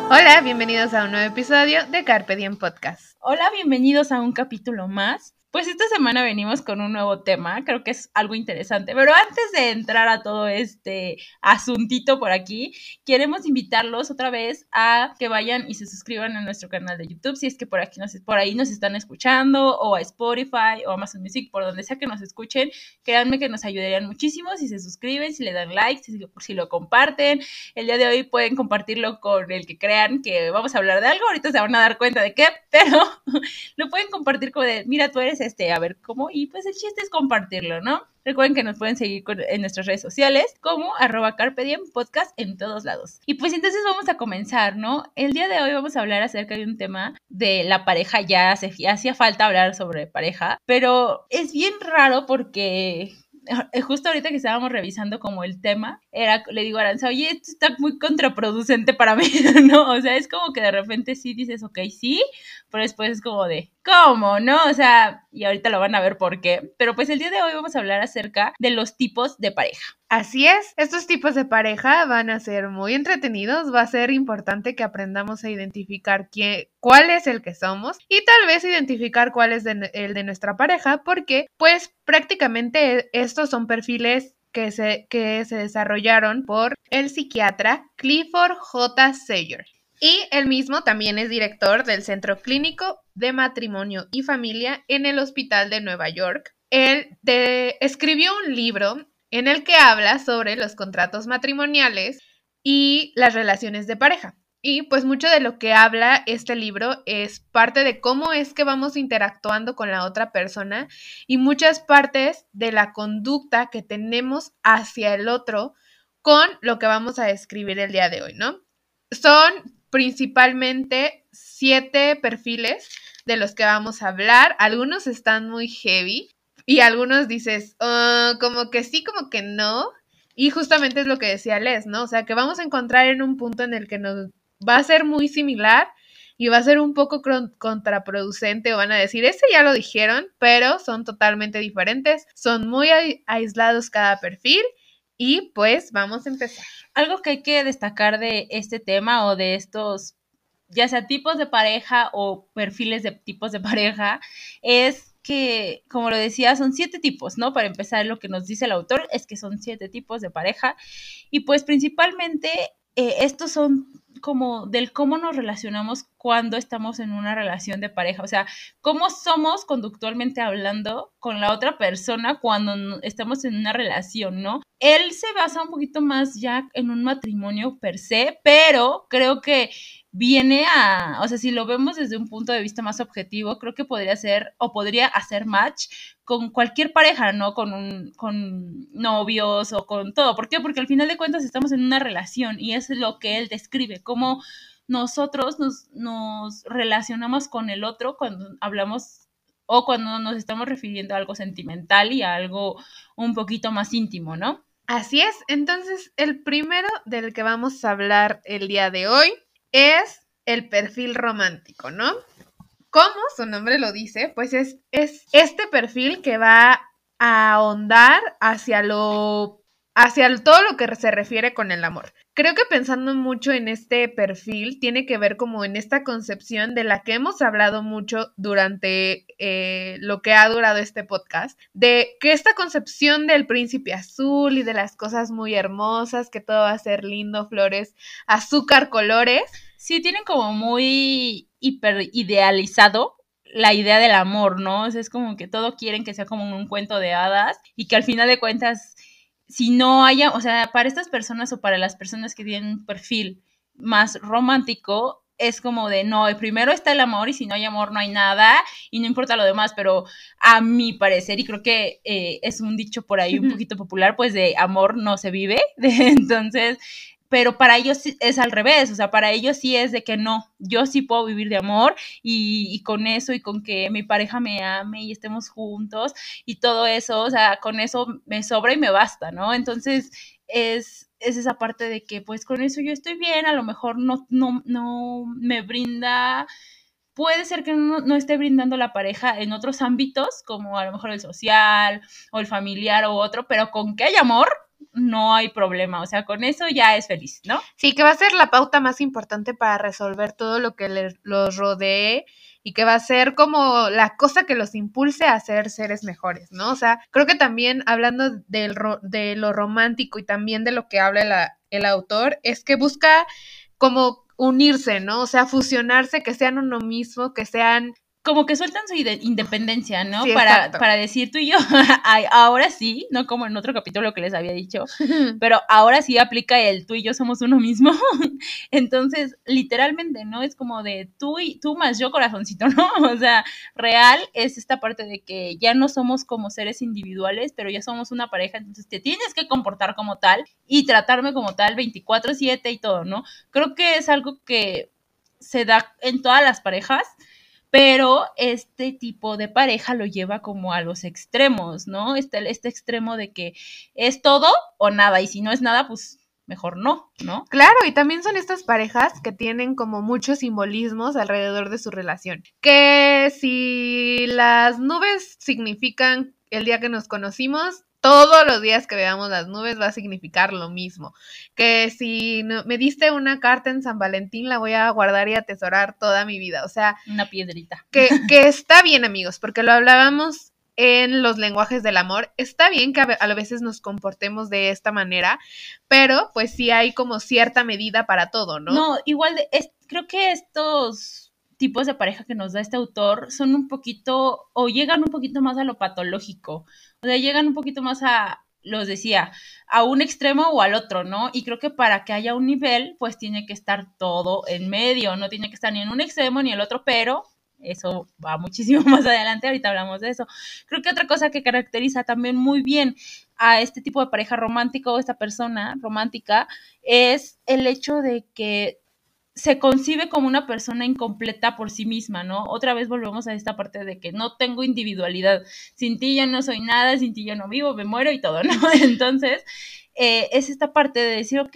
Hola, bienvenidos a un nuevo episodio de Carpe Diem Podcast. Hola, bienvenidos a un capítulo más. Pues esta semana venimos con un nuevo tema, creo que es algo interesante, pero antes de entrar a todo este asuntito por aquí, queremos invitarlos otra vez a que vayan y se suscriban a nuestro canal de YouTube, si es que por aquí nos, por ahí nos están escuchando, o a Spotify, o Amazon Music, por donde sea que nos escuchen, créanme que nos ayudarían muchísimo si se suscriben, si le dan like, si, si lo comparten. El día de hoy pueden compartirlo con el que crean que vamos a hablar de algo, ahorita se van a dar cuenta de qué, pero lo pueden compartir como de, mira, tú eres este, a ver cómo, y pues el chiste es compartirlo, ¿no? Recuerden que nos pueden seguir en nuestras redes sociales como arroba carpe diem podcast en todos lados. Y pues entonces vamos a comenzar, ¿no? El día de hoy vamos a hablar acerca de un tema de la pareja, ya, se, hacía falta hablar sobre pareja, pero es bien raro porque justo ahorita que estábamos revisando como el tema, era, le digo a Aranza, oye, esto está muy contraproducente para mí, ¿no? O sea, es como que de repente sí dices, ok, sí, pero después es como de, ¿cómo? ¿No? O sea, y ahorita lo van a ver por qué. Pero pues el día de hoy vamos a hablar acerca de los tipos de pareja. Así es, estos tipos de pareja van a ser muy entretenidos, va a ser importante que aprendamos a identificar quién, cuál es el que somos y tal vez identificar cuál es el de nuestra pareja, porque pues prácticamente estos son perfiles que se, que se desarrollaron por el psiquiatra Clifford J. Sayer. Y él mismo también es director del Centro Clínico de Matrimonio y Familia en el Hospital de Nueva York. Él escribió un libro en el que habla sobre los contratos matrimoniales y las relaciones de pareja. Y pues mucho de lo que habla este libro es parte de cómo es que vamos interactuando con la otra persona y muchas partes de la conducta que tenemos hacia el otro con lo que vamos a describir el día de hoy, ¿no? Son principalmente siete perfiles de los que vamos a hablar. Algunos están muy heavy y algunos dices, ah, como que sí, como que no. Y justamente es lo que decía Les, ¿no? O sea, que vamos a encontrar en un punto en el que nos va a ser muy similar y va a ser un poco contraproducente o van a decir, ese ya lo dijeron, pero son totalmente diferentes, son muy aislados cada perfil y pues vamos a empezar. Algo que hay que destacar de este tema o de estos, ya sea tipos de pareja o perfiles de tipos de pareja, es que, como lo decía, son siete tipos, ¿no? Para empezar, lo que nos dice el autor es que son siete tipos de pareja y pues principalmente eh, estos son como del cómo nos relacionamos cuando estamos en una relación de pareja, o sea, cómo somos conductualmente hablando con la otra persona cuando estamos en una relación, ¿no? Él se basa un poquito más ya en un matrimonio per se, pero creo que viene a, o sea, si lo vemos desde un punto de vista más objetivo, creo que podría ser o podría hacer match con cualquier pareja, ¿no? Con un, con novios o con todo. ¿Por qué? Porque al final de cuentas estamos en una relación y es lo que él describe, cómo nosotros nos, nos relacionamos con el otro cuando hablamos o cuando nos estamos refiriendo a algo sentimental y a algo un poquito más íntimo, ¿no? Así es, entonces el primero del que vamos a hablar el día de hoy es el perfil romántico, ¿no? Como su nombre lo dice, pues es, es este perfil que va a ahondar hacia lo hacia todo lo que se refiere con el amor. Creo que pensando mucho en este perfil tiene que ver como en esta concepción de la que hemos hablado mucho durante eh, lo que ha durado este podcast, de que esta concepción del príncipe azul y de las cosas muy hermosas, que todo va a ser lindo, flores, azúcar, colores. Sí, tienen como muy hiper idealizado la idea del amor, ¿no? es como que todo quieren que sea como un cuento de hadas y que al final de cuentas si no haya, o sea, para estas personas o para las personas que tienen un perfil más romántico, es como de, no, primero está el amor y si no hay amor no hay nada y no importa lo demás, pero a mi parecer, y creo que eh, es un dicho por ahí un poquito popular, pues de amor no se vive, entonces pero para ellos es al revés, o sea, para ellos sí es de que no, yo sí puedo vivir de amor y, con eso y con que mi pareja me ame y estemos juntos y todo eso, o sea, con eso me sobra y me basta, ¿no? Entonces, es, es esa parte de que pues con eso yo estoy bien, a lo mejor no, me brinda puede ser que no, no, esté brindando la pareja en otros ámbitos, como a lo mejor el social o el familiar o otro, pero con que hay amor, no hay problema, o sea, con eso ya es feliz, ¿no? Sí, que va a ser la pauta más importante para resolver todo lo que los rodee y que va a ser como la cosa que los impulse a ser seres mejores, ¿no? O sea, creo que también hablando del, de lo romántico y también de lo que habla el autor, es que busca como unirse, ¿no? O sea, fusionarse, que sean uno mismo, que sean como que sueltan su independencia, ¿no? para, para decir tú y yo, ahora sí, no como en otro capítulo que les había dicho, pero ahora sí aplica el tú y yo somos uno mismo. Entonces, literalmente, ¿no? Es como de tú y tú más yo corazoncito, ¿no? O sea, real es esta parte de que ya no somos como seres individuales, pero ya somos una pareja, entonces te tienes que comportar como tal y tratarme como tal 24/7 y todo, ¿no? Creo que es algo que se da en todas las parejas pero este tipo de pareja lo lleva como a los extremos, ¿no? Este, este extremo de que es todo o nada, y si no es nada, pues mejor no, ¿no? Claro, y también son estas parejas que tienen como muchos simbolismos alrededor de su relación. Que si las nubes significan el día que nos conocimos, todos los días que veamos las nubes va a significar lo mismo. Que si me diste una carta en San Valentín, la voy a guardar y atesorar toda mi vida. O sea, una piedrita. Que, que está bien, amigos, porque lo hablábamos en los lenguajes del amor. Está bien que a, veces nos comportemos de esta manera, pero pues sí hay como cierta medida para todo, ¿no? No, igual es, creo que estos tipos de pareja que nos da este autor son un poquito o llegan un poquito más a lo patológico, o sea, llegan un poquito más a, los decía, a un extremo o al otro, ¿no? Y creo que para que haya un nivel, pues tiene que estar todo en medio, no tiene que estar ni en un extremo ni el otro, pero eso va muchísimo más adelante, ahorita hablamos de eso. Creo que otra cosa que caracteriza también muy bien a este tipo de pareja romántica o esta persona romántica es el hecho de que se concibe como una persona incompleta por sí misma, ¿no? Otra vez volvemos a esta parte de que no tengo individualidad. Sin ti yo no soy nada, sin ti yo no vivo, me muero y todo, ¿no? Entonces, eh, es esta parte de decir, ok,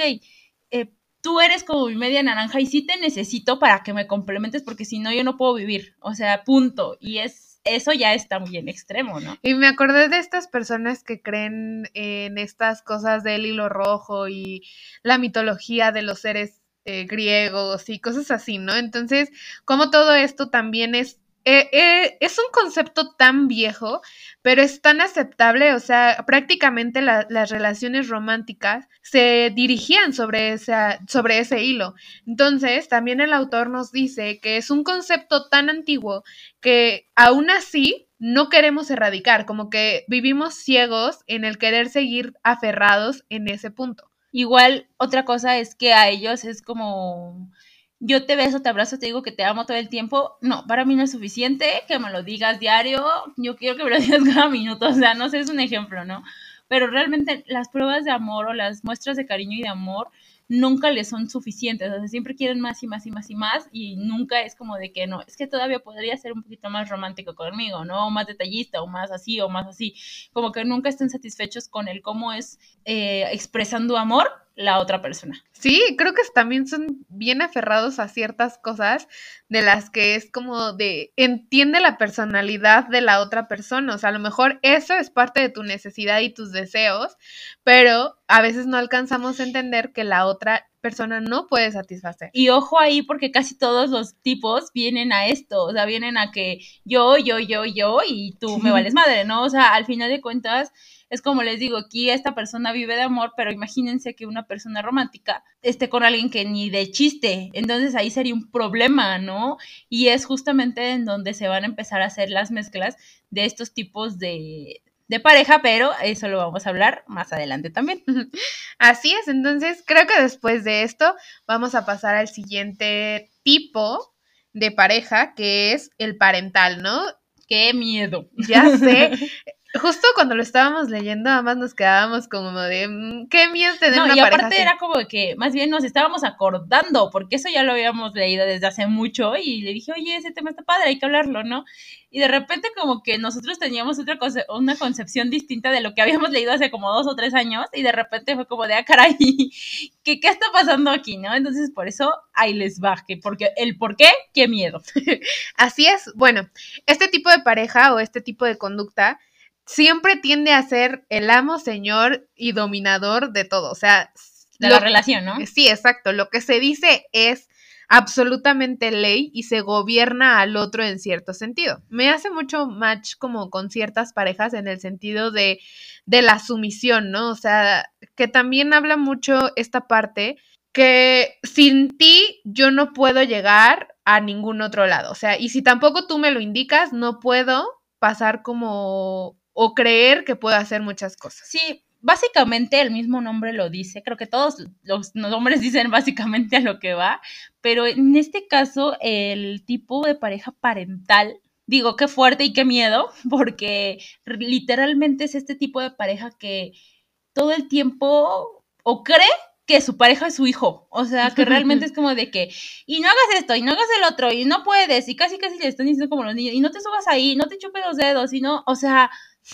eh, tú eres como mi media naranja y sí te necesito para que me complementes porque si no yo no puedo vivir, o sea, punto. Y es eso ya está muy en extremo, ¿no? Y me acordé de estas personas que creen en estas cosas del hilo rojo y la mitología de los seres eh, griegos y cosas así, ¿no? Entonces, como todo esto también es, eh, eh, es un concepto tan viejo, pero es tan aceptable, o sea, prácticamente las relaciones románticas se dirigían sobre, esa, sobre ese hilo. Entonces, también el autor nos dice que es un concepto tan antiguo que aún así no queremos erradicar, como que vivimos ciegos en el querer seguir aferrados en ese punto. Igual otra cosa es que a ellos es como yo te beso, te abrazo, te digo que te amo todo el tiempo. No, para mí no es suficiente que me lo digas diario. Yo quiero que me lo digas cada minuto. O sea, no sé, es un ejemplo, ¿no? Pero realmente las pruebas de amor o las muestras de cariño y de amor nunca les son suficientes, o sea, siempre quieren más y más y más y más y nunca es como de que no, es que todavía podría ser un poquito más romántico conmigo, ¿no? O más detallista o más así o más así, como que nunca estén satisfechos con el cómo es eh, expresando amor la otra persona. Sí, creo que también son bien aferrados a ciertas cosas de las que es como de entiende la personalidad de la otra persona, o sea, a lo mejor eso es parte de tu necesidad y tus deseos, pero a veces no alcanzamos a entender que la otra persona no puede satisfacer. Y ojo ahí porque casi todos los tipos vienen a esto, o sea, vienen a que yo, yo, yo, yo y tú me vales madre, ¿no? O sea, al final de cuentas es como les digo, aquí esta persona vive de amor, pero imagínense que una persona romántica esté con alguien que ni de chiste, entonces ahí sería un problema, ¿no? Y es justamente en donde se van a empezar a hacer las mezclas de estos tipos de, de pareja, pero eso lo vamos a hablar más adelante también. Así es, entonces creo que después de esto vamos a pasar al siguiente tipo de pareja, que es el parental, ¿no? Qué miedo. Ya sé. Justo cuando lo estábamos leyendo, además nos quedábamos como de, mm, qué miedo tener No, una y pareja aparte así". era como que más bien nos estábamos acordando, porque eso ya lo habíamos leído desde hace mucho y le dije, oye, ese tema está padre, hay que hablarlo, ¿no? Y de repente como que nosotros teníamos otra conce- una concepción distinta de lo que habíamos leído hace como dos o tres años y de repente fue como de, ah, caray, ¿qué, qué está pasando aquí, no? Entonces por eso ahí les baje, porque el por qué, qué miedo. Así es. Bueno, este tipo de pareja o este tipo de conducta siempre tiende a ser el amo, señor y dominador de todo. O sea, De lo- la relación, ¿no? Sí, exacto. Lo que se dice es absolutamente ley y se gobierna al otro en cierto sentido. Me hace mucho match como con ciertas parejas en el sentido de, de la sumisión, ¿no? O sea, que también habla mucho esta parte que sin ti yo no puedo llegar a ningún otro lado. O sea, y si tampoco tú me lo indicas, no puedo pasar como o creer que puedo hacer muchas cosas. Sí, básicamente el mismo nombre lo dice, creo que todos los nombres dicen básicamente a lo que va, pero en este caso el tipo de pareja parental, digo, qué fuerte y qué miedo, porque literalmente es este tipo de pareja que todo el tiempo o cree que su pareja es su hijo, o sea, que realmente es como de que, y no hagas esto, y no hagas el otro, y no puedes, y casi casi le están diciendo como los niños, y no te subas ahí, no te chupes los dedos, y no, o sea,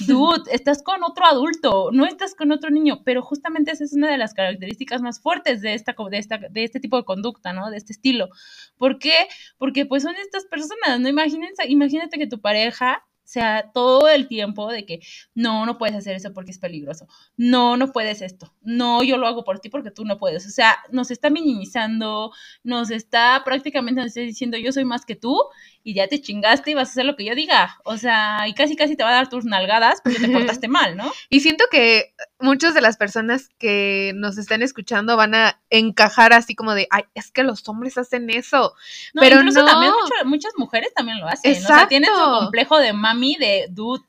dude, estás con otro adulto, no estás con otro niño, pero justamente esa es una de las características más fuertes de esta, de esta, de este tipo de conducta, ¿no? De este estilo. ¿Por qué? Porque pues son estas personas, ¿no? Imagínense, imagínate que tu pareja sea todo el tiempo de que no, no puedes hacer eso porque es peligroso, no, no puedes esto, no, yo lo hago por ti porque tú no puedes, o sea, nos está minimizando, nos está prácticamente nos está diciendo yo soy más que tú y ya te chingaste y vas a hacer lo que yo diga, o sea, y casi casi te va a dar tus nalgadas porque te portaste mal, ¿no? Y siento que muchas de las personas que nos están escuchando van a encajar así como de, ay, es que los hombres hacen eso. No, Pero incluso no. también mucho- muchas mujeres también lo hacen, o sea, tienen su Exacto. complejo de mami de dude.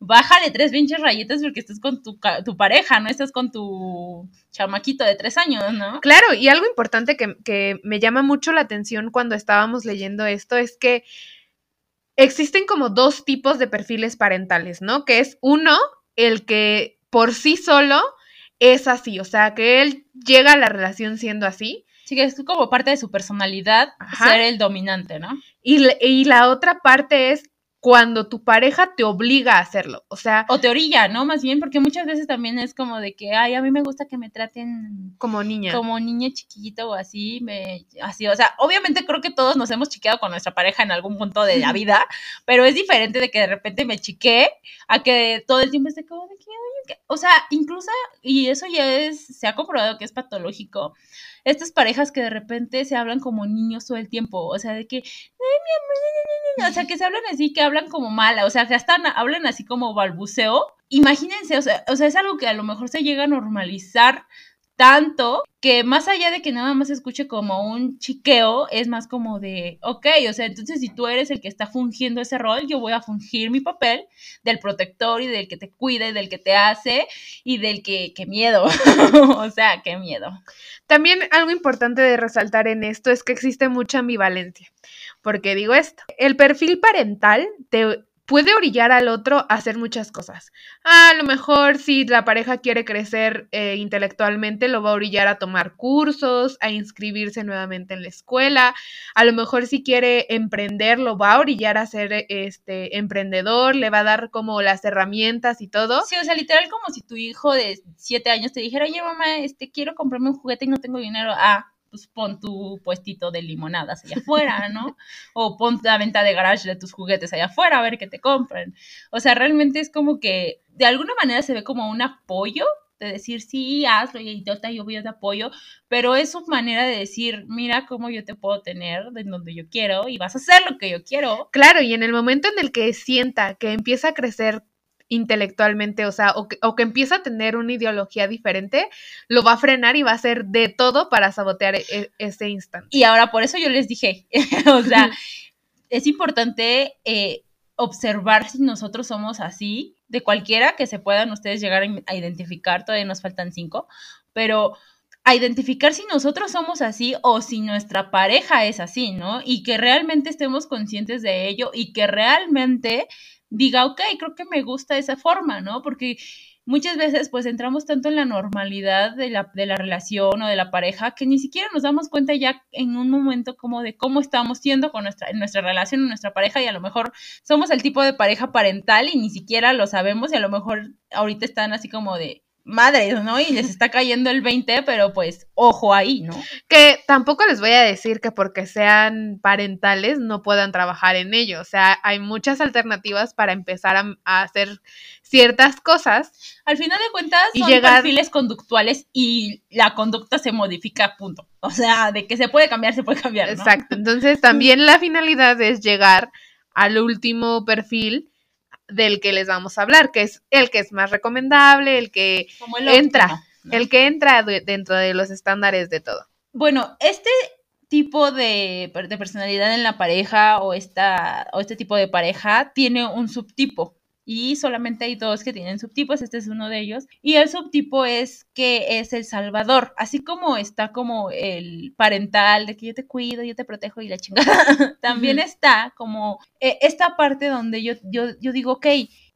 Bájale tres pinches rayitas porque estás con tu, pareja, no estás con tu chamaquito de tres años, ¿no? Claro, y algo importante que, que me llama mucho la atención cuando estábamos leyendo esto es que existen como dos tipos de perfiles parentales, ¿no? Que es uno, el que por sí solo es así, o sea, que él llega a la relación siendo así, Sí, que es como parte de su personalidad Ajá. ser el dominante, ¿no? y, y la otra parte es cuando tu pareja te obliga a hacerlo, o sea, O te orilla, ¿no? Más bien, porque muchas veces también es como de que, ay, a mí me gusta que me traten como niña. como niño chiquito o así, me, así, o sea, obviamente creo que todos nos hemos chiqueado con nuestra pareja en algún punto de la vida, pero es diferente de que de repente me chiqué a que todo el tiempo esté como de que-". o sea, incluso, y eso ya es, se ha comprobado que es patológico, estas parejas que de repente se hablan como niños todo el tiempo, o sea, de que, o sea, que se hablan así, que hablan como mala, o sea, que hasta hablan así como balbuceo. Imagínense, o sea, o sea, es algo que a lo mejor se llega a normalizar tanto que más allá de que nada más se escuche como un chiqueo, es más como de, ok, o sea, entonces si tú eres el que está fungiendo ese rol, yo voy a fungir mi papel del protector y del que te cuida y del que te hace y del que, qué miedo, o sea, qué miedo. También algo importante de resaltar en esto es que existe mucha ambivalencia. ¿Por qué digo esto? El perfil parental te puede orillar al otro a hacer muchas cosas. A lo mejor si la pareja quiere crecer eh, intelectualmente, lo va a orillar a tomar cursos, a inscribirse nuevamente en la escuela. A lo mejor si quiere emprender, lo va a orillar a ser eh, este emprendedor, le va a dar como las herramientas y todo. Sí, o sea, literal como si tu hijo de siete años te dijera, oye mamá, este, quiero comprarme un juguete y no tengo dinero. Ah, pues pon tu puestito de limonadas allá afuera, ¿no? O pon la venta de garage de tus juguetes allá afuera a ver qué te compren. O sea, realmente es como que de alguna manera se ve como un apoyo de decir, sí, hazlo, y idiota, yo voy a te apoyo, pero es su manera de decir, mira cómo yo te puedo tener de donde yo quiero y vas a hacer lo que yo quiero. Claro, y en el momento en el que sienta que empieza a crecer intelectualmente, o sea, o que, o que empieza a tener una ideología diferente, lo va a frenar y va a hacer de todo para sabotear e- ese instante. Y ahora por eso yo les dije, o sea, es importante eh, observar si nosotros somos así, de cualquiera que se puedan ustedes llegar a identificar, todavía nos faltan cinco, pero a identificar si nosotros somos así o si nuestra pareja es así, ¿no? Y que realmente estemos conscientes de ello y que realmente diga, ok, creo que me gusta esa forma, ¿no? Porque muchas veces pues entramos tanto en la normalidad de la, de la relación o de la pareja que ni siquiera nos damos cuenta ya en un momento como de cómo estamos siendo con nuestra, en nuestra relación, en nuestra pareja y a lo mejor somos el tipo de pareja parental y ni siquiera lo sabemos y a lo mejor ahorita están así como de, madres, ¿no? Y les está cayendo el 20, pero pues ojo ahí, ¿no? Que tampoco les voy a decir que porque sean parentales no puedan trabajar en ello. O sea, hay muchas alternativas para empezar a, hacer ciertas cosas. Al final de cuentas, y son perfiles conductuales y la conducta se modifica, punto. O sea, de que se puede cambiar, se puede cambiar. ¿no? Exacto. Entonces, también la finalidad es llegar al último perfil del que les vamos a hablar, que es el que es más recomendable, el que entra, el que entra dentro de los estándares de todo. Bueno, este tipo de, de, personalidad en la pareja o, esta, o este tipo de pareja tiene un subtipo y solamente hay dos que tienen subtipos, este es uno de ellos, y el subtipo es que es el salvador, así como está como el parental de que yo te cuido, yo te protejo y la chingada, también está como eh, esta parte donde yo, yo, yo digo, ok,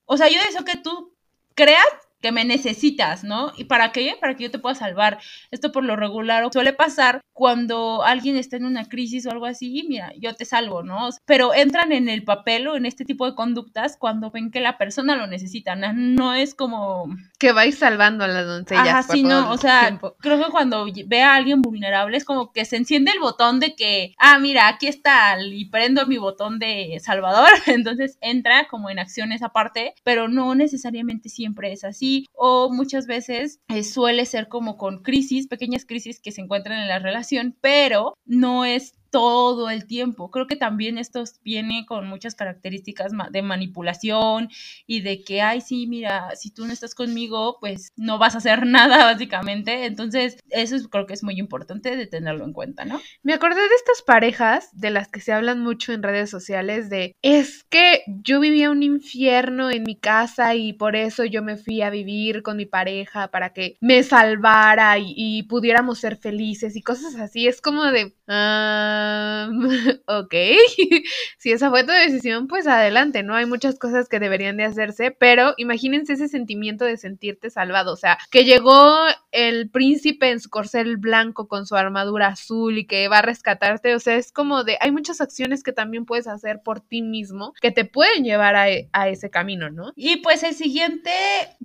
o sea, yo deseo que tú creas que me necesitas, ¿no? ¿Y para qué? Para que yo te pueda salvar. Esto por lo regular suele pasar cuando alguien está en una crisis o algo así, y mira, yo te salvo, ¿no? Pero entran en el papel o en este tipo de conductas cuando ven que la persona lo necesita, no, es como... Que vais salvando a las doncellas. Ajá, sí, no, o sea, creo que cuando ve a alguien vulnerable es como que se enciende el botón de que, ah, mira, aquí está, y prendo mi botón de salvador, entonces entra como en acción esa parte, pero no necesariamente siempre es así o muchas veces eh, suele ser como con crisis, pequeñas crisis que se encuentran en la relación, pero no es todo el tiempo. Creo que también esto viene con muchas características de manipulación y de que, ay, sí, mira, si tú no estás conmigo, pues no vas a hacer nada, básicamente. Entonces, eso creo que es muy importante de tenerlo en cuenta, ¿no? Me acordé de estas parejas de las que se hablan mucho en redes sociales de, es que yo vivía un infierno en mi casa y por eso yo me fui a vivir con mi pareja para que me salvara y pudiéramos ser felices y cosas así. Es como de, ah, ok, si esa fue tu decisión, pues adelante, ¿no? Hay muchas cosas que deberían de hacerse, pero imagínense ese sentimiento de sentirte salvado, o sea, que llegó el príncipe en su corcel blanco con su armadura azul y que va a rescatarte, o sea, es como de, hay muchas acciones que también puedes hacer por ti mismo que te pueden llevar a, a ese camino, ¿no? Y pues el siguiente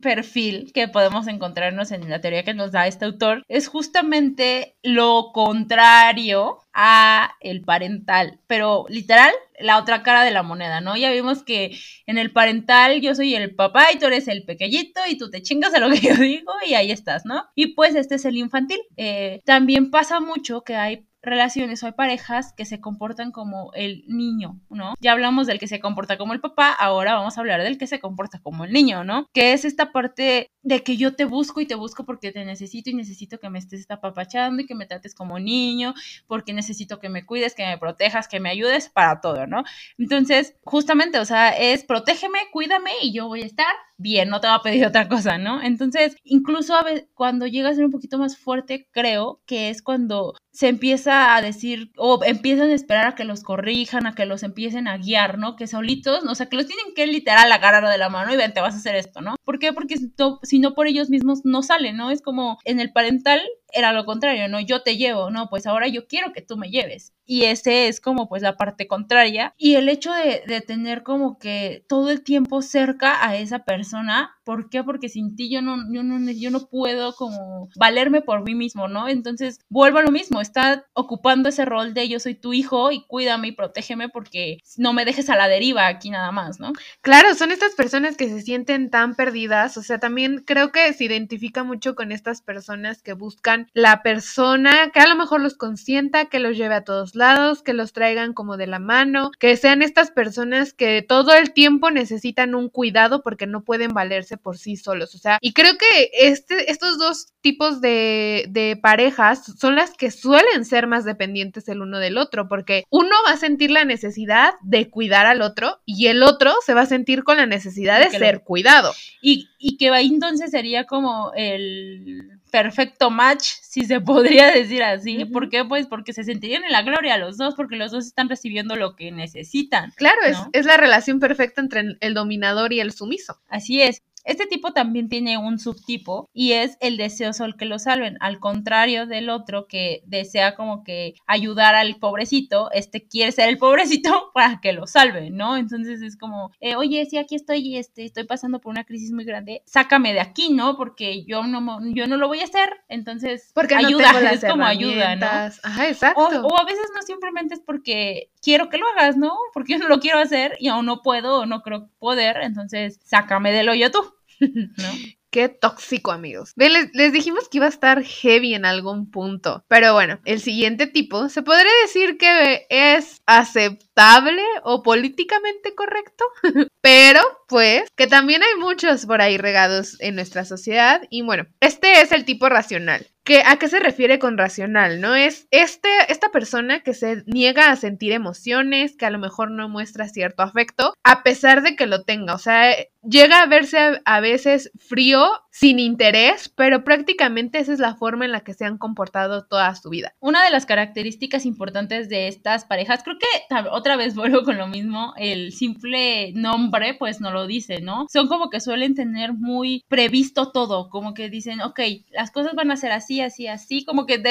perfil que podemos encontrarnos en la teoría que nos da este autor es justamente lo contrario a el parental, pero literal la otra cara de la moneda, ¿no? Ya vimos que en el parental yo soy el papá y tú eres el pequeñito y tú te chingas a lo que yo digo y ahí estás, ¿no? Y pues este es el infantil. Eh, también pasa mucho que hay relaciones o hay parejas que se comportan como el niño, ¿no? Ya hablamos del que se comporta como el papá, ahora vamos a hablar del que se comporta como el niño, ¿no? Que es esta parte de que yo te busco y te busco porque te necesito y necesito que me estés apapachando y que me trates como niño, porque necesito que me cuides, que me protejas, que me ayudes para todo, ¿no? Entonces, justamente, o sea, es protégeme, cuídame y yo voy a estar bien, no te va a pedir otra cosa, ¿no? Entonces, incluso a veces, cuando llega a ser un poquito más fuerte, creo que es cuando se empieza a decir o empiezan a esperar a que los corrijan, a que los empiecen a guiar, ¿no? Que solitos, o sea, que los tienen que literal agarrar de la mano y ven, te vas a hacer esto, ¿no? ¿Por qué? Porque si no por ellos mismos no sale, ¿no? Es como en el parental era lo contrario, ¿no? Yo te llevo, no, pues ahora yo quiero que tú me lleves. Y ese es como pues la parte contraria. Y el hecho de, de tener como que todo el tiempo cerca a esa persona, ¿por qué? Porque sin ti yo no, yo no, yo no puedo como valerme por mí mismo, ¿no? Entonces vuelvo a lo mismo, está ocupando ese rol de yo soy tu hijo y cuídame y protégeme porque no me dejes a la deriva aquí nada más, ¿no? Claro, son estas personas que se sienten tan perdidas, o sea, también creo que se identifica mucho con estas personas que buscan la persona que a lo mejor los consienta, que los lleve a todos lados, que los traigan como de la mano, que sean estas personas que todo el tiempo necesitan un cuidado porque no pueden valerse por sí solos. O sea, y creo que este, estos dos tipos de, de parejas son las que suelen ser más dependientes el uno del otro, porque uno va a sentir la necesidad de cuidar al otro y el otro se va a sentir con la necesidad de ser cuidado. Y, y que entonces sería como el perfecto match, si se podría decir así. ¿Por qué? Pues porque se sentirían en la gloria los dos, porque los dos están recibiendo lo que necesitan. Claro, es, es la relación perfecta entre el dominador y el sumiso. Así es. Este tipo también tiene un subtipo y es el deseoso el que lo salven. Al contrario del otro que desea como que ayudar al pobrecito, este quiere ser el pobrecito para que lo salve, ¿no? Entonces es como, eh, oye, si aquí estoy y este, estoy pasando por una crisis muy grande, sácame de aquí, ¿no? Porque yo no, yo no lo voy a hacer, entonces porque ayuda, no es como ayuda, ¿no? Ajá, exacto. O, a veces no simplemente es porque quiero que lo hagas, ¿no? Porque yo no lo quiero hacer y aún no puedo o no creo poder, entonces sácame del hoyo tú. Qué tóxico, amigos. les, dijimos que iba a estar heavy en algún punto. Pero bueno, el siguiente tipo se podría decir que es aceptable o políticamente correcto. Pero, pues, que también hay muchos por ahí regados en nuestra sociedad. Y bueno, este es el tipo racional. ¿A qué se refiere con racional? ¿No? Es este, esta persona que se niega a sentir emociones, que a lo mejor no muestra cierto afecto, a pesar de que lo tenga. O sea, llega a verse a veces frío, sin interés, pero prácticamente esa es la forma en la que se han comportado toda su vida. Una de las características importantes de estas parejas, creo que otra vez vuelvo con lo mismo, el simple nombre pues no lo dice, ¿no? Son como que suelen tener muy previsto todo, como que dicen, ok, las cosas van a ser así así, así, como que,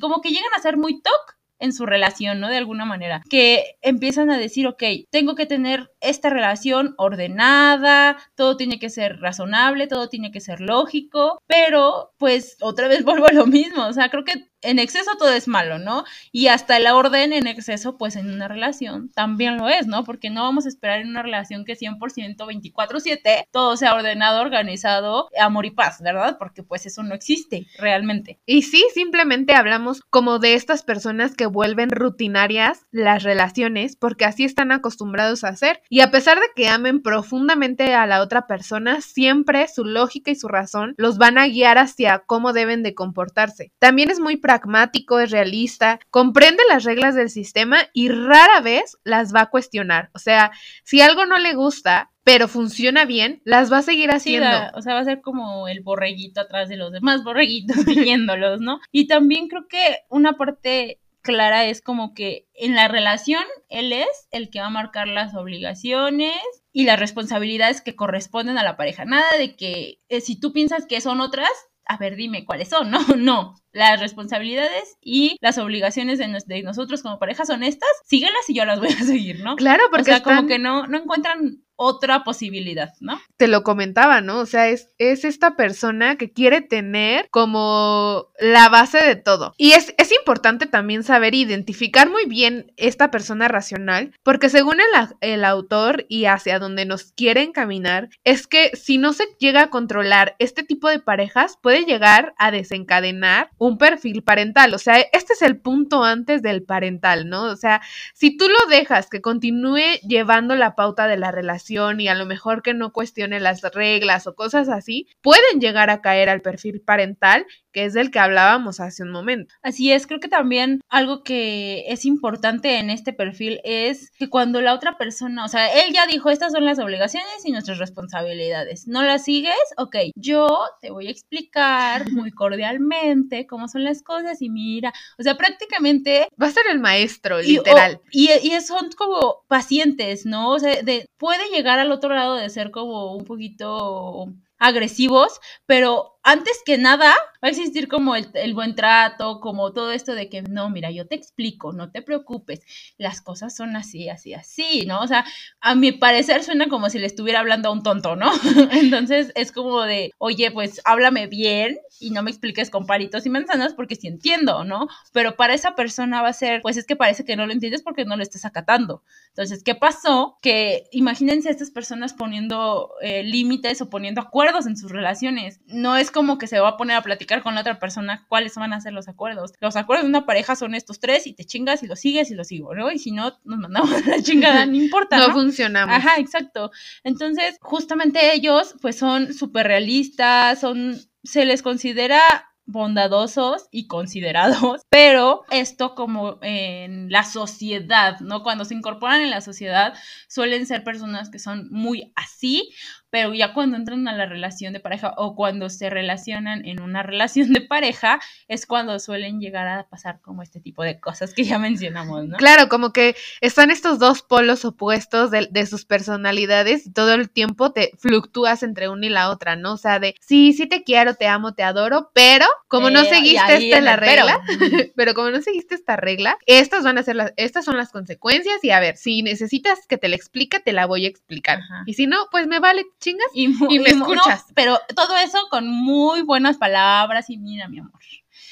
como que llegan a ser muy toc en su relación, ¿no? De alguna manera, que empiezan a decir, ok, tengo que tener esta relación ordenada, todo tiene que ser razonable, todo tiene que ser lógico, pero pues otra vez vuelvo a lo mismo, o sea, creo que en exceso todo es malo, ¿no? Y hasta el orden en exceso, pues en una relación también lo es, ¿no? Porque no vamos a esperar en una relación que 100% 24/7 todo sea ordenado, organizado, amor y paz, ¿verdad? Porque pues eso no existe realmente. Y sí, simplemente hablamos como de estas personas que vuelven rutinarias las relaciones porque así están acostumbrados a hacer y a pesar de que amen profundamente a la otra persona, siempre su lógica y su razón los van a guiar hacia cómo deben de comportarse. También es muy práctico pragmático, es realista, comprende las reglas del sistema y rara vez las va a cuestionar. O sea, si algo no le gusta, pero funciona bien, las va a seguir haciendo. o sea, va a ser como el borreguito atrás de los demás borreguitos siguiéndolos, ¿no? Y también creo que una parte clara es como que en la relación él es el que va a marcar las obligaciones y las responsabilidades que corresponden a la pareja. Nada de que eh, si tú piensas que son otras, a ver, dime cuáles son, no, no, las responsabilidades y las obligaciones de, nosotros como pareja son estas, síguelas y yo las voy a seguir, ¿no? Claro, porque o sea, como que no, no encuentran otra posibilidad, ¿no? Te lo comentaba, ¿no? O sea, es, es esta persona que quiere tener como la base de todo. Y es, es importante también saber identificar muy bien esta persona racional, porque según el, el autor y hacia donde nos quieren caminar, es que si no se llega a controlar este tipo de parejas, puede llegar a desencadenar un perfil parental. O sea, este es el punto antes del parental, ¿no? O sea, si tú lo dejas que continúe llevando la pauta de la relación y a lo mejor que no cuestione las reglas o cosas así, pueden llegar a caer al perfil parental que es del que hablábamos hace un momento. Así es, creo que también algo que es importante en este perfil es que cuando la otra persona, o sea, él ya dijo, estas son las obligaciones y nuestras responsabilidades, ¿no las sigues? Ok, yo te voy a explicar muy cordialmente cómo son las cosas y mira, o sea, prácticamente... Va a ser el maestro, literal. Y, y, son como pacientes, ¿no? O sea, de, puede llegar al otro lado de ser como un poquito agresivos, pero antes que nada, va a existir como el, buen trato, como todo esto de que, no, mira, yo te explico, no te preocupes, las cosas son así, así, así, ¿no? O sea, a mi parecer suena como si le estuviera hablando a un tonto, ¿no? Entonces es como de, oye, pues háblame bien y no me expliques con palitos y manzanas porque sí entiendo, ¿no? Pero para esa persona va a ser, pues es que parece que no lo entiendes porque no lo estás acatando. Entonces, ¿qué pasó? Que imagínense a estas personas poniendo eh, límites o poniendo acuerdos en sus relaciones. No es como que se va a poner a platicar con la otra persona cuáles van a ser los acuerdos. Los acuerdos de una pareja son estos tres y te chingas y lo sigues y lo sigo, ¿no? Y si no, nos mandamos a la chingada, no importa. No, funcionamos. Ajá, exacto. Entonces, justamente ellos, pues son súper realistas, son, se les considera bondadosos y considerados, pero esto como en la sociedad, ¿no? Cuando se incorporan en la sociedad suelen ser personas que son muy así pero ya cuando entran a la relación de pareja o cuando se relacionan en una relación de pareja, es cuando suelen llegar a pasar como este tipo de cosas que ya mencionamos, ¿no? Claro, como que están estos dos polos opuestos de, de sus personalidades y todo el tiempo te fluctúas entre una y la otra, ¿no? O sea, de sí, sí te quiero, te amo, te adoro, pero como no Eh, seguiste esta la pero. regla, pero como no seguiste esta regla, estas van a ser las, estas son las consecuencias y a ver, si necesitas que te la explique, te la voy a explicar. Ajá. Y si no, pues me vale, chingas. Y, Y me no, escuchas. pero todo eso con muy buenas palabras y mira, mi amor.